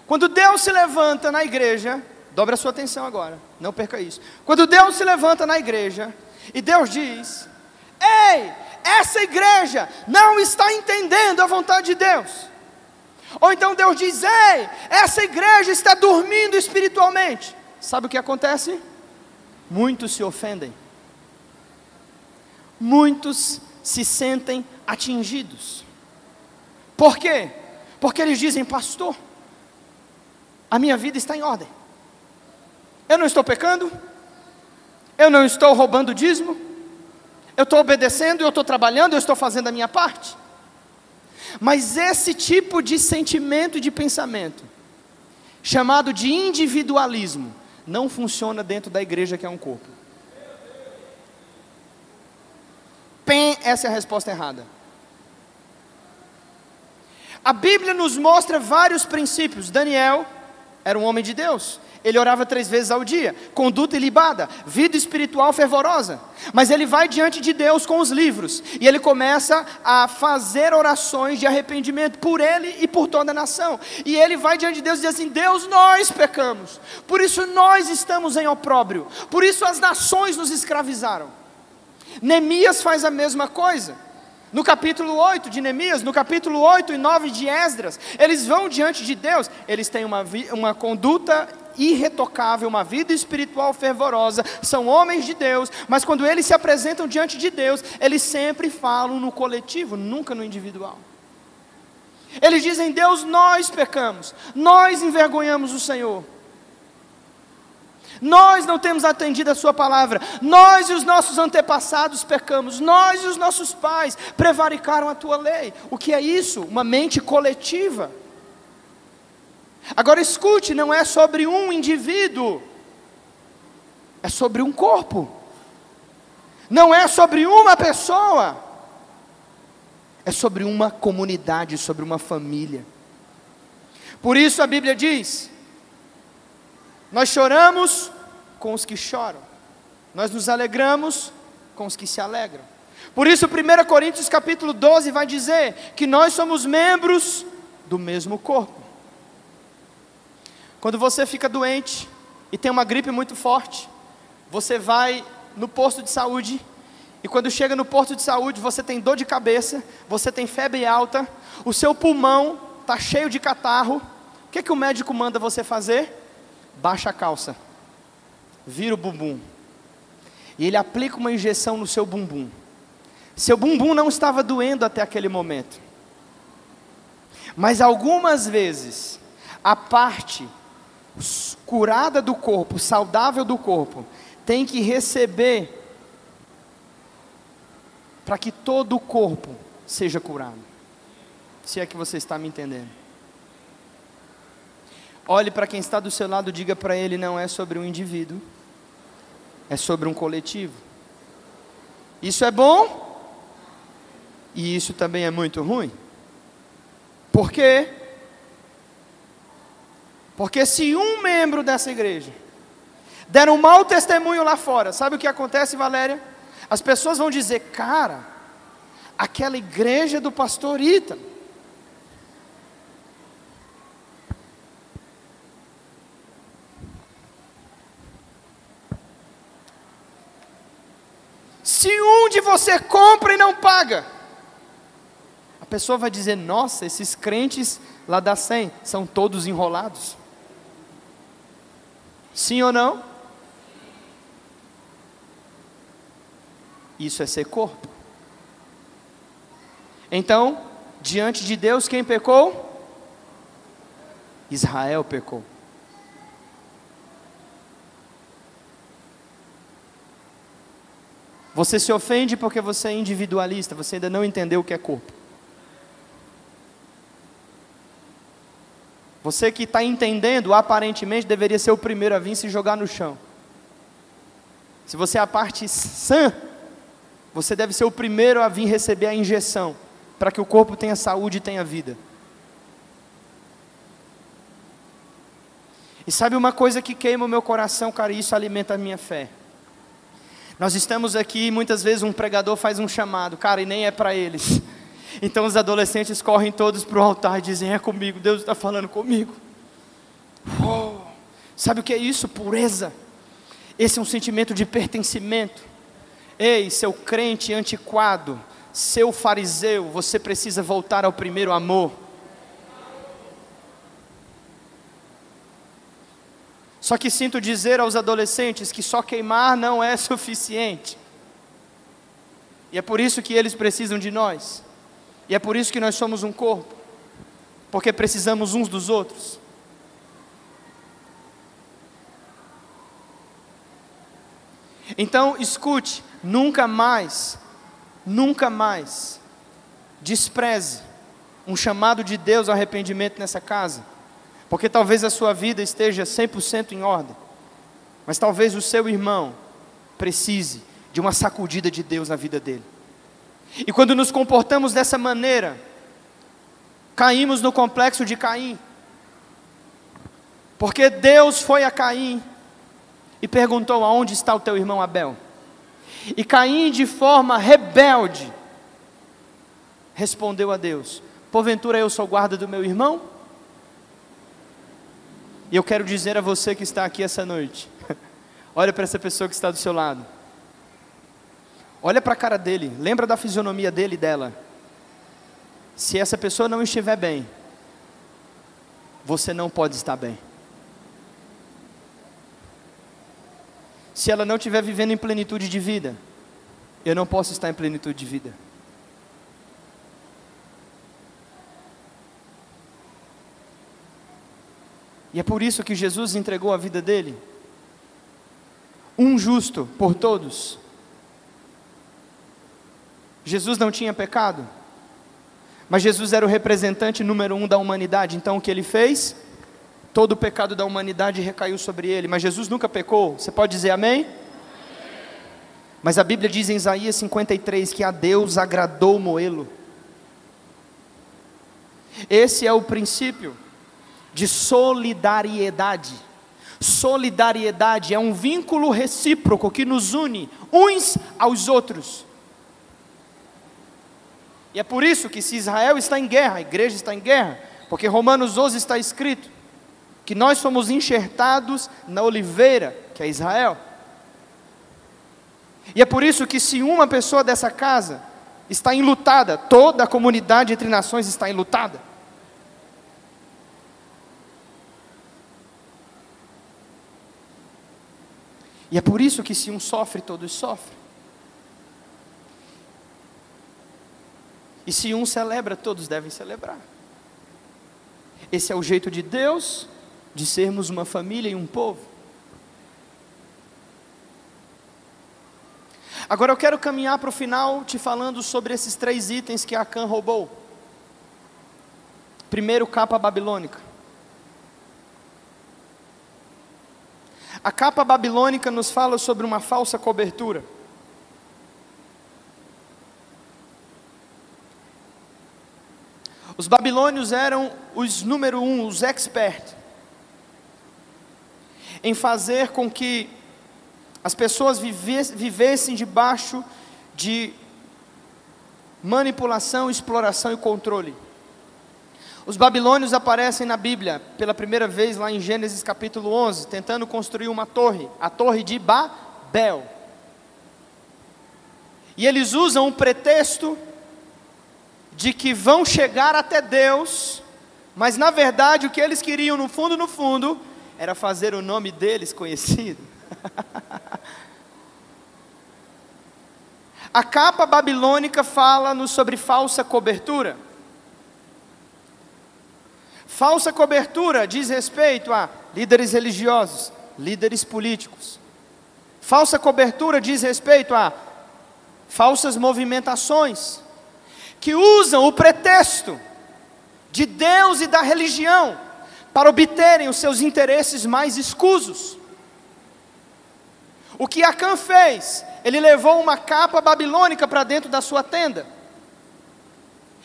Quando Deus se levanta na igreja, dobre a sua atenção agora, não perca isso. Quando Deus se levanta na igreja e Deus diz: Ei, essa igreja não está entendendo a vontade de Deus. Ou então Deus diz: Ei, essa igreja está dormindo espiritualmente. Sabe o que acontece? Muitos se ofendem, muitos se sentem atingidos. Por quê? Porque eles dizem, pastor, a minha vida está em ordem. Eu não estou pecando, eu não estou roubando dízimo, eu estou obedecendo, eu estou trabalhando, eu estou fazendo a minha parte. Mas esse tipo de sentimento e de pensamento, chamado de individualismo, não funciona dentro da igreja que é um corpo. Pem, essa é a resposta errada. A Bíblia nos mostra vários princípios. Daniel era um homem de Deus ele orava três vezes ao dia, conduta ilibada, vida espiritual fervorosa. Mas ele vai diante de Deus com os livros e ele começa a fazer orações de arrependimento por ele e por toda a nação. E ele vai diante de Deus e diz assim: Deus, nós pecamos, por isso nós estamos em opróbrio, por isso as nações nos escravizaram. Neemias faz a mesma coisa. No capítulo 8 de Neemias, no capítulo 8 e 9 de Esdras, eles vão diante de Deus, eles têm uma, uma conduta irretocável, uma vida espiritual fervorosa, são homens de Deus, mas quando eles se apresentam diante de Deus, eles sempre falam no coletivo, nunca no individual. Eles dizem: Deus, nós pecamos, nós envergonhamos o Senhor. Nós não temos atendido a Sua palavra, nós e os nossos antepassados pecamos, nós e os nossos pais prevaricaram a Tua lei. O que é isso? Uma mente coletiva. Agora escute, não é sobre um indivíduo, é sobre um corpo, não é sobre uma pessoa, é sobre uma comunidade, sobre uma família. Por isso a Bíblia diz: nós choramos com os que choram, nós nos alegramos com os que se alegram. Por isso 1 Coríntios capítulo 12 vai dizer que nós somos membros do mesmo corpo. Quando você fica doente e tem uma gripe muito forte, você vai no posto de saúde e quando chega no posto de saúde, você tem dor de cabeça, você tem febre alta, o seu pulmão está cheio de catarro. O que, que o médico manda você fazer? Baixa a calça, vira o bumbum. E ele aplica uma injeção no seu bumbum. Seu bumbum não estava doendo até aquele momento. Mas algumas vezes, a parte curada do corpo, saudável do corpo, tem que receber para que todo o corpo seja curado. Se é que você está me entendendo. Olhe para quem está do seu lado, diga para ele: não é sobre um indivíduo, é sobre um coletivo. Isso é bom e isso também é muito ruim. Por quê? Porque se um membro dessa igreja der um mau testemunho lá fora, sabe o que acontece, Valéria? As pessoas vão dizer, cara, aquela igreja do pastor Ita. Se um de você compra e não paga, a pessoa vai dizer: Nossa, esses crentes lá da 100 são todos enrolados. Sim ou não? Isso é ser corpo. Então, diante de Deus, quem pecou? Israel pecou. Você se ofende porque você é individualista, você ainda não entendeu o que é corpo. Você que está entendendo, aparentemente deveria ser o primeiro a vir se jogar no chão. Se você é a parte sã, você deve ser o primeiro a vir receber a injeção, para que o corpo tenha saúde e tenha vida. E sabe uma coisa que queima o meu coração, cara, e isso alimenta a minha fé. Nós estamos aqui, muitas vezes um pregador faz um chamado, cara, e nem é para eles. Então os adolescentes correm todos para o altar e dizem: É comigo, Deus está falando comigo. Oh, sabe o que é isso? Pureza. Esse é um sentimento de pertencimento. Ei, seu crente antiquado, seu fariseu, você precisa voltar ao primeiro amor. Só que sinto dizer aos adolescentes que só queimar não é suficiente. E é por isso que eles precisam de nós. E é por isso que nós somos um corpo. Porque precisamos uns dos outros. Então, escute, nunca mais, nunca mais despreze um chamado de Deus ao arrependimento nessa casa. Porque talvez a sua vida esteja 100% em ordem, mas talvez o seu irmão precise de uma sacudida de Deus na vida dele. E quando nos comportamos dessa maneira, caímos no complexo de Caim. Porque Deus foi a Caim e perguntou: Aonde está o teu irmão Abel? E Caim, de forma rebelde, respondeu a Deus: Porventura eu sou guarda do meu irmão? E eu quero dizer a você que está aqui essa noite: olha para essa pessoa que está do seu lado. Olha para a cara dele, lembra da fisionomia dele e dela. Se essa pessoa não estiver bem, você não pode estar bem. Se ela não estiver vivendo em plenitude de vida, eu não posso estar em plenitude de vida. E é por isso que Jesus entregou a vida dele. Um justo por todos. Jesus não tinha pecado, mas Jesus era o representante número um da humanidade. Então o que ele fez? Todo o pecado da humanidade recaiu sobre ele. Mas Jesus nunca pecou. Você pode dizer amém? Mas a Bíblia diz em Isaías 53 que a Deus agradou moê-lo. Esse é o princípio de solidariedade. Solidariedade é um vínculo recíproco que nos une uns aos outros. E é por isso que se Israel está em guerra, a igreja está em guerra, porque Romanos 12 está escrito que nós somos enxertados na oliveira, que é Israel. E é por isso que se uma pessoa dessa casa está enlutada, toda a comunidade entre nações está enlutada. E é por isso que se um sofre, todos sofrem. E se um celebra, todos devem celebrar. Esse é o jeito de Deus de sermos uma família e um povo. Agora eu quero caminhar para o final te falando sobre esses três itens que Acã roubou. Primeiro, capa babilônica. A capa babilônica nos fala sobre uma falsa cobertura. Os babilônios eram os número um, os experts, em fazer com que as pessoas vivessem debaixo de manipulação, exploração e controle. Os babilônios aparecem na Bíblia pela primeira vez lá em Gênesis capítulo 11, tentando construir uma torre, a torre de Babel. E eles usam um pretexto de que vão chegar até Deus, mas na verdade o que eles queriam no fundo, no fundo, era fazer o nome deles conhecido. a capa babilônica fala-nos sobre falsa cobertura Falsa cobertura diz respeito a líderes religiosos, líderes políticos. Falsa cobertura diz respeito a falsas movimentações que usam o pretexto de Deus e da religião para obterem os seus interesses mais escusos. O que Acã fez? Ele levou uma capa babilônica para dentro da sua tenda.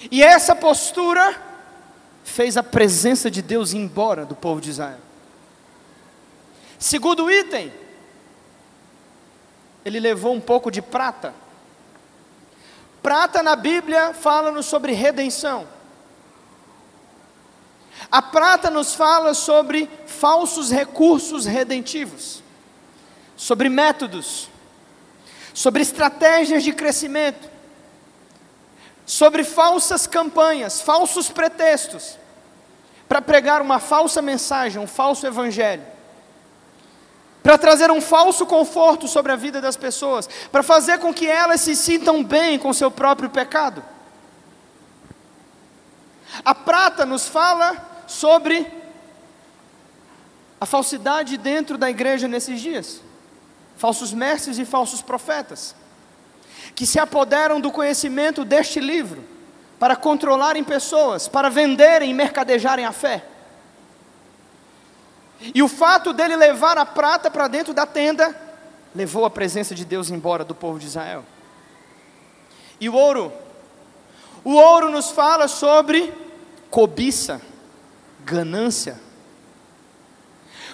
E essa postura fez a presença de Deus ir embora do povo de Israel. Segundo item, ele levou um pouco de prata. Prata na Bíblia fala-nos sobre redenção. A prata nos fala sobre falsos recursos redentivos, sobre métodos, sobre estratégias de crescimento, sobre falsas campanhas, falsos pretextos, para pregar uma falsa mensagem, um falso evangelho, para trazer um falso conforto sobre a vida das pessoas, para fazer com que elas se sintam bem com seu próprio pecado. A prata nos fala sobre a falsidade dentro da igreja nesses dias. Falsos mestres e falsos profetas, que se apoderam do conhecimento deste livro para controlarem pessoas, para venderem e mercadejarem a fé. E o fato dele levar a prata para dentro da tenda levou a presença de Deus embora do povo de Israel. E o ouro? O ouro nos fala sobre cobiça ganância.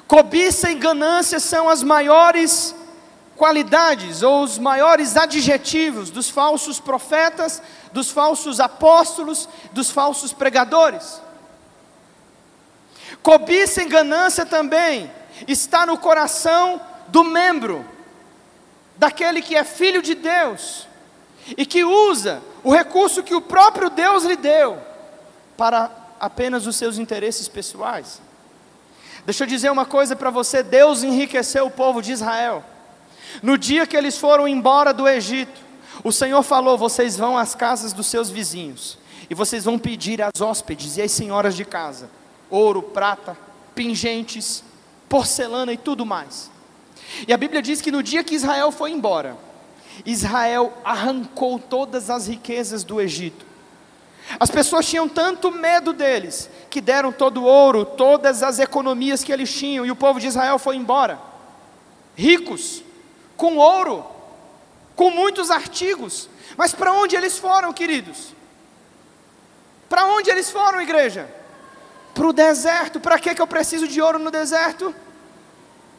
Cobiça e ganância são as maiores qualidades ou os maiores adjetivos dos falsos profetas, dos falsos apóstolos, dos falsos pregadores. Cobiça e ganância também está no coração do membro, daquele que é filho de Deus e que usa o recurso que o próprio Deus lhe deu para apenas os seus interesses pessoais. Deixa eu dizer uma coisa para você: Deus enriqueceu o povo de Israel. No dia que eles foram embora do Egito, o Senhor falou: vocês vão às casas dos seus vizinhos, e vocês vão pedir às hóspedes e às senhoras de casa ouro, prata, pingentes, porcelana e tudo mais. E a Bíblia diz que no dia que Israel foi embora, Israel arrancou todas as riquezas do Egito as pessoas tinham tanto medo deles, que deram todo o ouro, todas as economias que eles tinham, e o povo de Israel foi embora. Ricos, com ouro, com muitos artigos. Mas para onde eles foram, queridos? Para onde eles foram, igreja? Para o deserto. Para que, que eu preciso de ouro no deserto?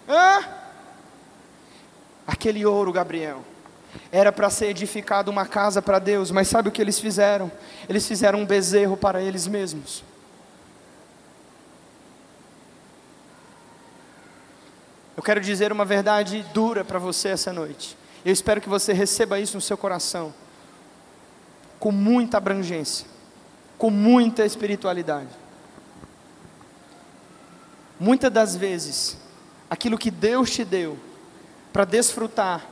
Hã? Aquele ouro, Gabriel era para ser edificada uma casa para Deus, mas sabe o que eles fizeram? Eles fizeram um bezerro para eles mesmos. Eu quero dizer uma verdade dura para você essa noite. Eu espero que você receba isso no seu coração, com muita abrangência, com muita espiritualidade. Muitas das vezes, aquilo que Deus te deu para desfrutar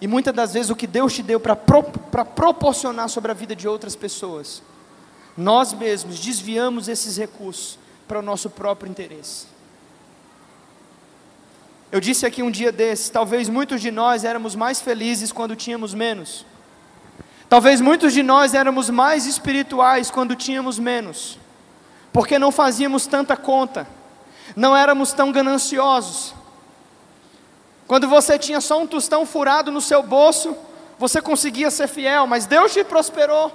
e muitas das vezes o que Deus te deu para pro, proporcionar sobre a vida de outras pessoas, nós mesmos desviamos esses recursos para o nosso próprio interesse. Eu disse aqui um dia desses, talvez muitos de nós éramos mais felizes quando tínhamos menos. Talvez muitos de nós éramos mais espirituais quando tínhamos menos. Porque não fazíamos tanta conta, não éramos tão gananciosos, quando você tinha só um tostão furado no seu bolso, você conseguia ser fiel, mas Deus te prosperou.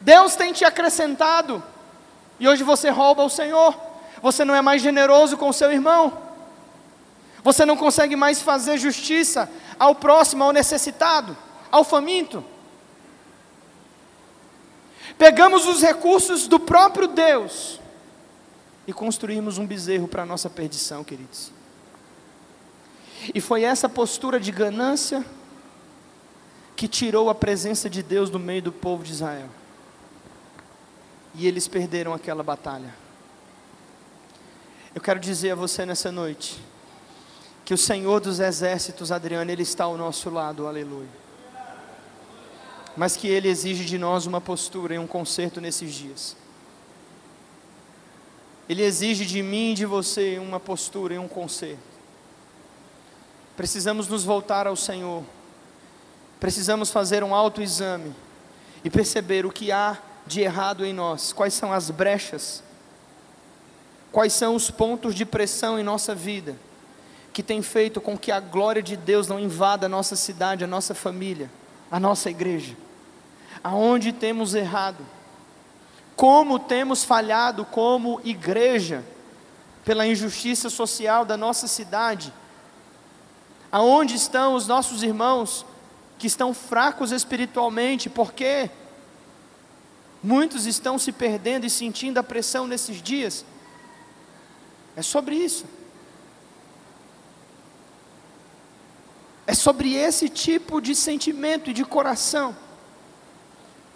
Deus tem te acrescentado. E hoje você rouba o Senhor. Você não é mais generoso com o seu irmão. Você não consegue mais fazer justiça ao próximo, ao necessitado, ao faminto. Pegamos os recursos do próprio Deus e construímos um bezerro para a nossa perdição, queridos. E foi essa postura de ganância que tirou a presença de Deus do meio do povo de Israel. E eles perderam aquela batalha. Eu quero dizer a você nessa noite que o Senhor dos exércitos, Adriano, ele está ao nosso lado, aleluia. Mas que ele exige de nós uma postura e um conserto nesses dias. ele exige de mim e de você uma postura e um conserto. Precisamos nos voltar ao Senhor. Precisamos fazer um autoexame e perceber o que há de errado em nós, quais são as brechas, quais são os pontos de pressão em nossa vida que tem feito com que a glória de Deus não invada a nossa cidade, a nossa família, a nossa igreja. Aonde temos errado? Como temos falhado como igreja pela injustiça social da nossa cidade? Aonde estão os nossos irmãos que estão fracos espiritualmente? Porque muitos estão se perdendo e sentindo a pressão nesses dias. É sobre isso. É sobre esse tipo de sentimento e de coração.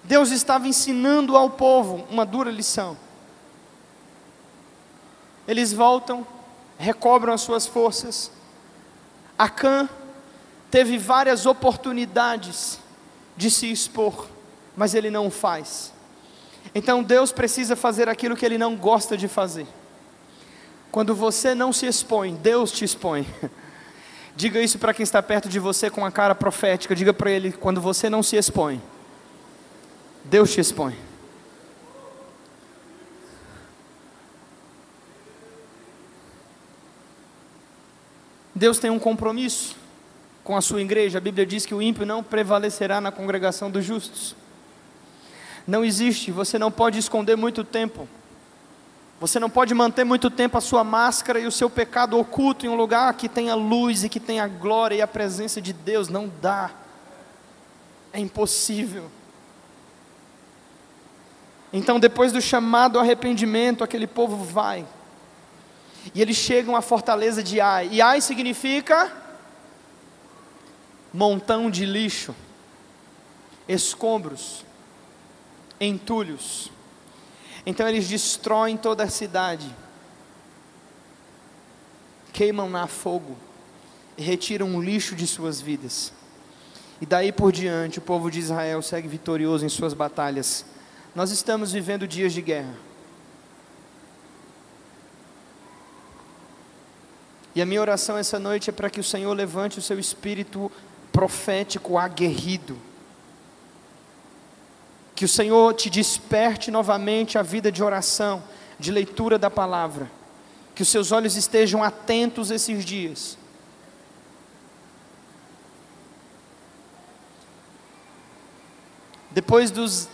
Deus estava ensinando ao povo uma dura lição. Eles voltam, recobram as suas forças. Acã teve várias oportunidades de se expor, mas ele não faz. Então Deus precisa fazer aquilo que ele não gosta de fazer. Quando você não se expõe, Deus te expõe. Diga isso para quem está perto de você com a cara profética. Diga para ele: quando você não se expõe, Deus te expõe. Deus tem um compromisso com a sua igreja. A Bíblia diz que o ímpio não prevalecerá na congregação dos justos. Não existe, você não pode esconder muito tempo você não pode manter muito tempo a sua máscara e o seu pecado oculto em um lugar que tenha luz e que tenha glória e a presença de Deus. Não dá. É impossível. Então, depois do chamado arrependimento, aquele povo vai. E eles chegam à fortaleza de Ai. E Ai significa montão de lixo, escombros, entulhos. Então eles destroem toda a cidade, queimam na fogo e retiram o lixo de suas vidas. E daí por diante o povo de Israel segue vitorioso em suas batalhas. Nós estamos vivendo dias de guerra. E a minha oração essa noite é para que o Senhor levante o seu espírito profético aguerrido que o Senhor te desperte novamente a vida de oração, de leitura da palavra. Que os seus olhos estejam atentos esses dias. Depois dos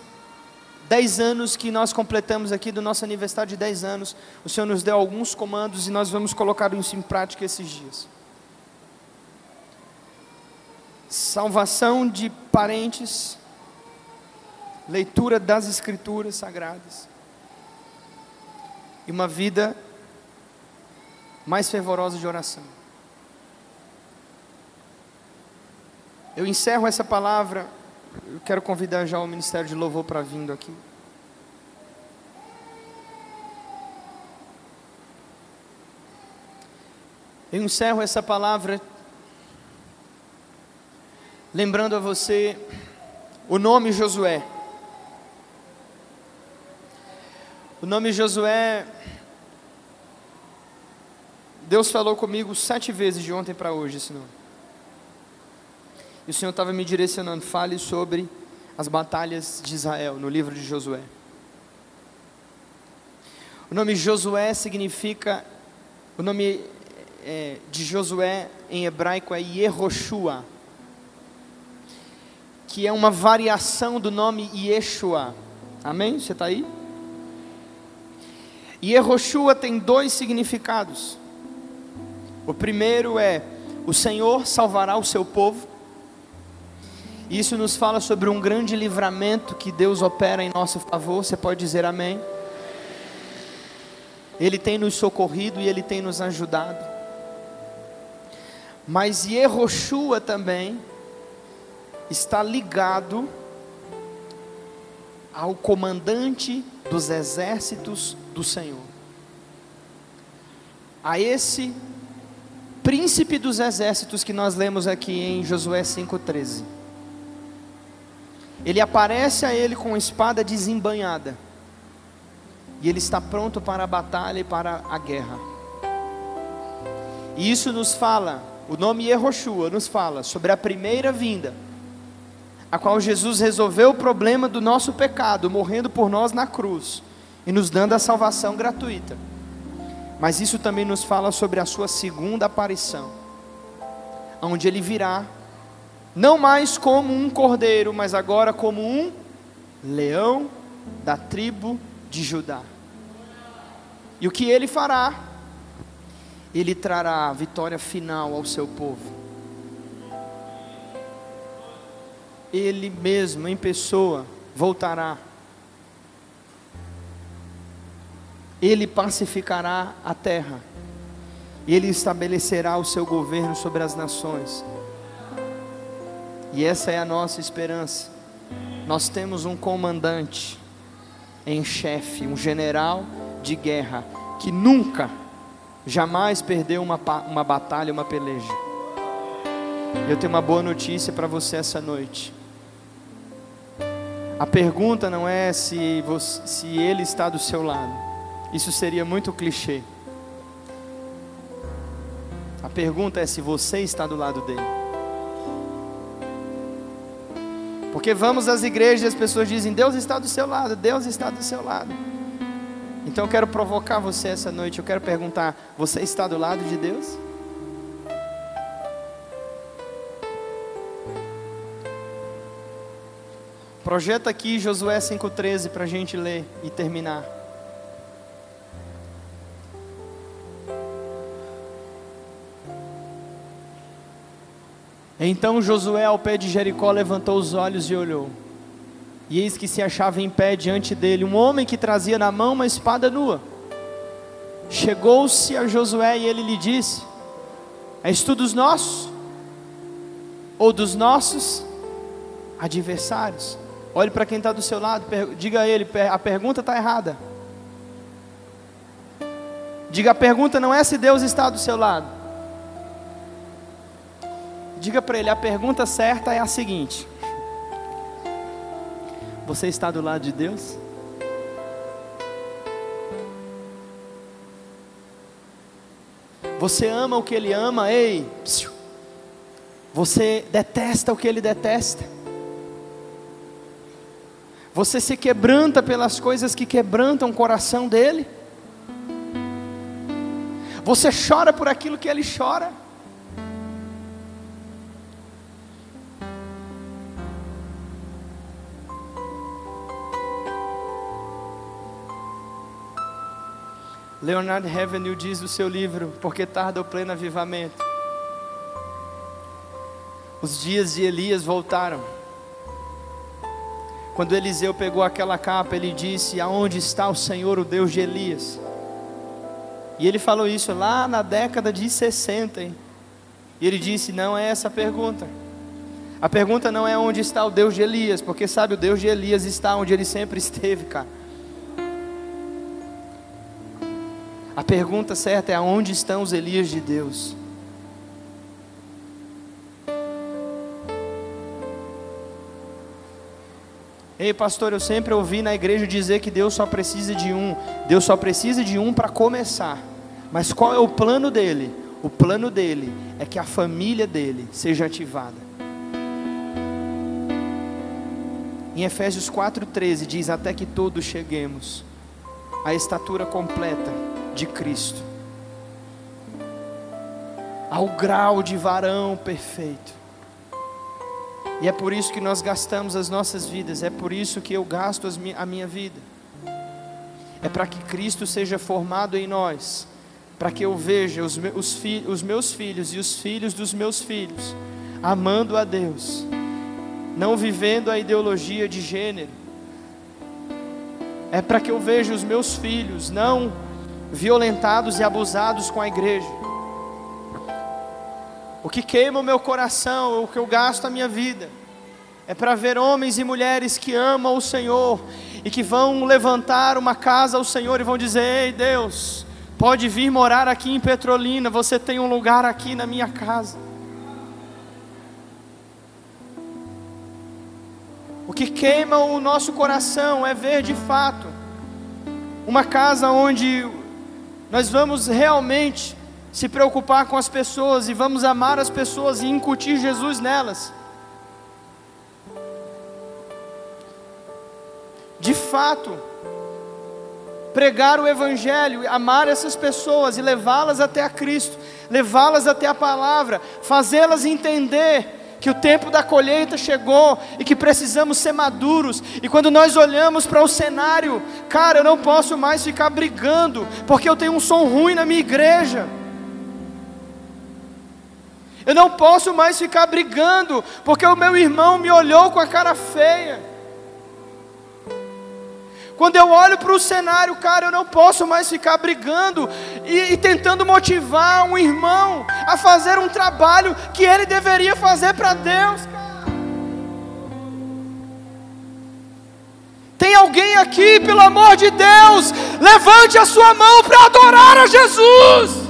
dez anos que nós completamos aqui do nosso aniversário de dez anos, o Senhor nos deu alguns comandos e nós vamos colocar isso em prática esses dias. Salvação de parentes, leitura das Escrituras Sagradas e uma vida mais fervorosa de oração. Eu encerro essa palavra, eu quero convidar já o Ministério de Louvor para vindo aqui. Eu encerro essa palavra lembrando a você o nome Josué. O nome Josué, Deus falou comigo sete vezes de ontem para hoje esse nome. E o Senhor estava me direcionando, fale sobre as batalhas de Israel, no livro de Josué. O nome Josué significa, o nome é, de Josué em hebraico é Yehoshua, que é uma variação do nome Yeshua. Amém? Você está aí? E Yehoshua tem dois significados. O primeiro é: o Senhor salvará o seu povo. Isso nos fala sobre um grande livramento que Deus opera em nosso favor. Você pode dizer amém? Ele tem nos socorrido e ele tem nos ajudado. Mas Yehoshua também está ligado ao comandante dos exércitos do Senhor. A esse príncipe dos exércitos que nós lemos aqui em Josué 5,13. Ele aparece a ele com espada desembanhada. e ele está pronto para a batalha e para a guerra. E isso nos fala, o nome Yehoshua nos fala sobre a primeira vinda, a qual Jesus resolveu o problema do nosso pecado, morrendo por nós na cruz e nos dando a salvação gratuita. Mas isso também nos fala sobre a sua segunda aparição, onde ele virá, não mais como um cordeiro, mas agora como um leão da tribo de Judá. E o que ele fará? Ele trará a vitória final ao seu povo. Ele mesmo, em pessoa, voltará. Ele pacificará a terra. Ele estabelecerá o seu governo sobre as nações. E essa é a nossa esperança. Nós temos um comandante em chefe, um general de guerra, que nunca, jamais perdeu uma, uma batalha, uma peleja. Eu tenho uma boa notícia para você essa noite. A pergunta não é se, você, se ele está do seu lado, isso seria muito clichê. A pergunta é se você está do lado dele. Porque vamos às igrejas e as pessoas dizem: Deus está do seu lado, Deus está do seu lado. Então eu quero provocar você essa noite. Eu quero perguntar: você está do lado de Deus? Projeta aqui Josué 5,13 para a gente ler e terminar. Então Josué, ao pé de Jericó, levantou os olhos e olhou. E eis que se achava em pé diante dele um homem que trazia na mão uma espada nua. Chegou-se a Josué e ele lhe disse: És tu dos nossos? Ou dos nossos adversários? Olhe para quem está do seu lado, diga a ele: a pergunta está errada. Diga a pergunta não é se Deus está do seu lado. Diga para ele: a pergunta certa é a seguinte: você está do lado de Deus? Você ama o que Ele ama, ei. Você detesta o que Ele detesta. Você se quebranta pelas coisas que quebrantam o coração dele. Você chora por aquilo que ele chora. Leonard Ravenhill diz no seu livro, Porque tarda o pleno avivamento. Os dias de Elias voltaram. Quando Eliseu pegou aquela capa, ele disse: Aonde está o Senhor, o Deus de Elias? E ele falou isso lá na década de 60. Hein? E ele disse: Não é essa a pergunta. A pergunta não é onde está o Deus de Elias, porque sabe, o Deus de Elias está onde ele sempre esteve, cara. Pergunta certa é: aonde estão os Elias de Deus? Ei, pastor, eu sempre ouvi na igreja dizer que Deus só precisa de um. Deus só precisa de um para começar. Mas qual é o plano dele? O plano dele é que a família dele seja ativada. Em Efésios 4,13 diz: Até que todos cheguemos à estatura completa de Cristo, ao grau de varão perfeito. E é por isso que nós gastamos as nossas vidas, é por isso que eu gasto a minha vida. É para que Cristo seja formado em nós, para que eu veja os os, fi, os meus filhos e os filhos dos meus filhos amando a Deus, não vivendo a ideologia de gênero. É para que eu veja os meus filhos não violentados e abusados com a igreja. O que queima o meu coração, o que eu gasto a minha vida, é para ver homens e mulheres que amam o Senhor e que vão levantar uma casa ao Senhor e vão dizer: Ei Deus, pode vir morar aqui em Petrolina, você tem um lugar aqui na minha casa. O que queima o nosso coração é ver de fato uma casa onde nós vamos realmente se preocupar com as pessoas e vamos amar as pessoas e incutir Jesus nelas. De fato, pregar o Evangelho, amar essas pessoas e levá-las até a Cristo, levá-las até a palavra, fazê-las entender que o tempo da colheita chegou e que precisamos ser maduros. E quando nós olhamos para o cenário, cara, eu não posso mais ficar brigando, porque eu tenho um som ruim na minha igreja. Eu não posso mais ficar brigando, porque o meu irmão me olhou com a cara feia. Quando eu olho para o cenário, cara, eu não posso mais ficar brigando e, e, tentando motivar um irmão a fazer um trabalho que ele deveria fazer para Deus. Tem alguém aqui, pelo amor de Deus, levante a sua mão para adorar a Jesus.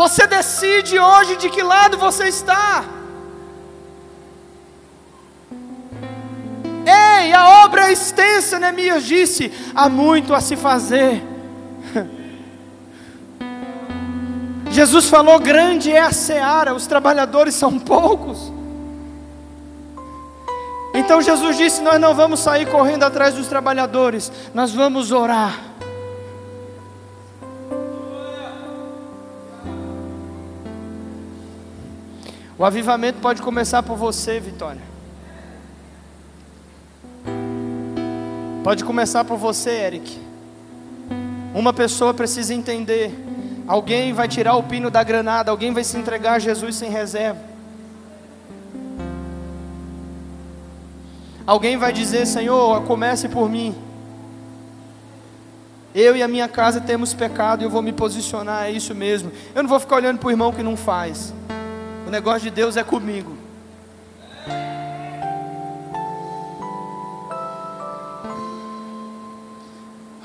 Você decide hoje de que lado você está. Ei, a obra é extensa, Neemias disse, há muito a se fazer. Jesus falou: grande é a seara, os trabalhadores são poucos. Então Jesus disse: Nós não vamos sair correndo atrás dos trabalhadores, nós vamos orar. O avivamento pode começar por você, Vitória. Pode começar por você, Eric. Uma pessoa precisa entender. Alguém vai tirar o pino da granada, alguém vai se entregar a Jesus sem reserva. Alguém vai dizer: Senhor, comece por mim. Eu e a minha casa temos pecado e eu vou me posicionar, é isso mesmo. Eu não vou ficar olhando para o irmão que não faz. O negócio de Deus é comigo.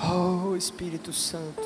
Oh, Espírito Santo.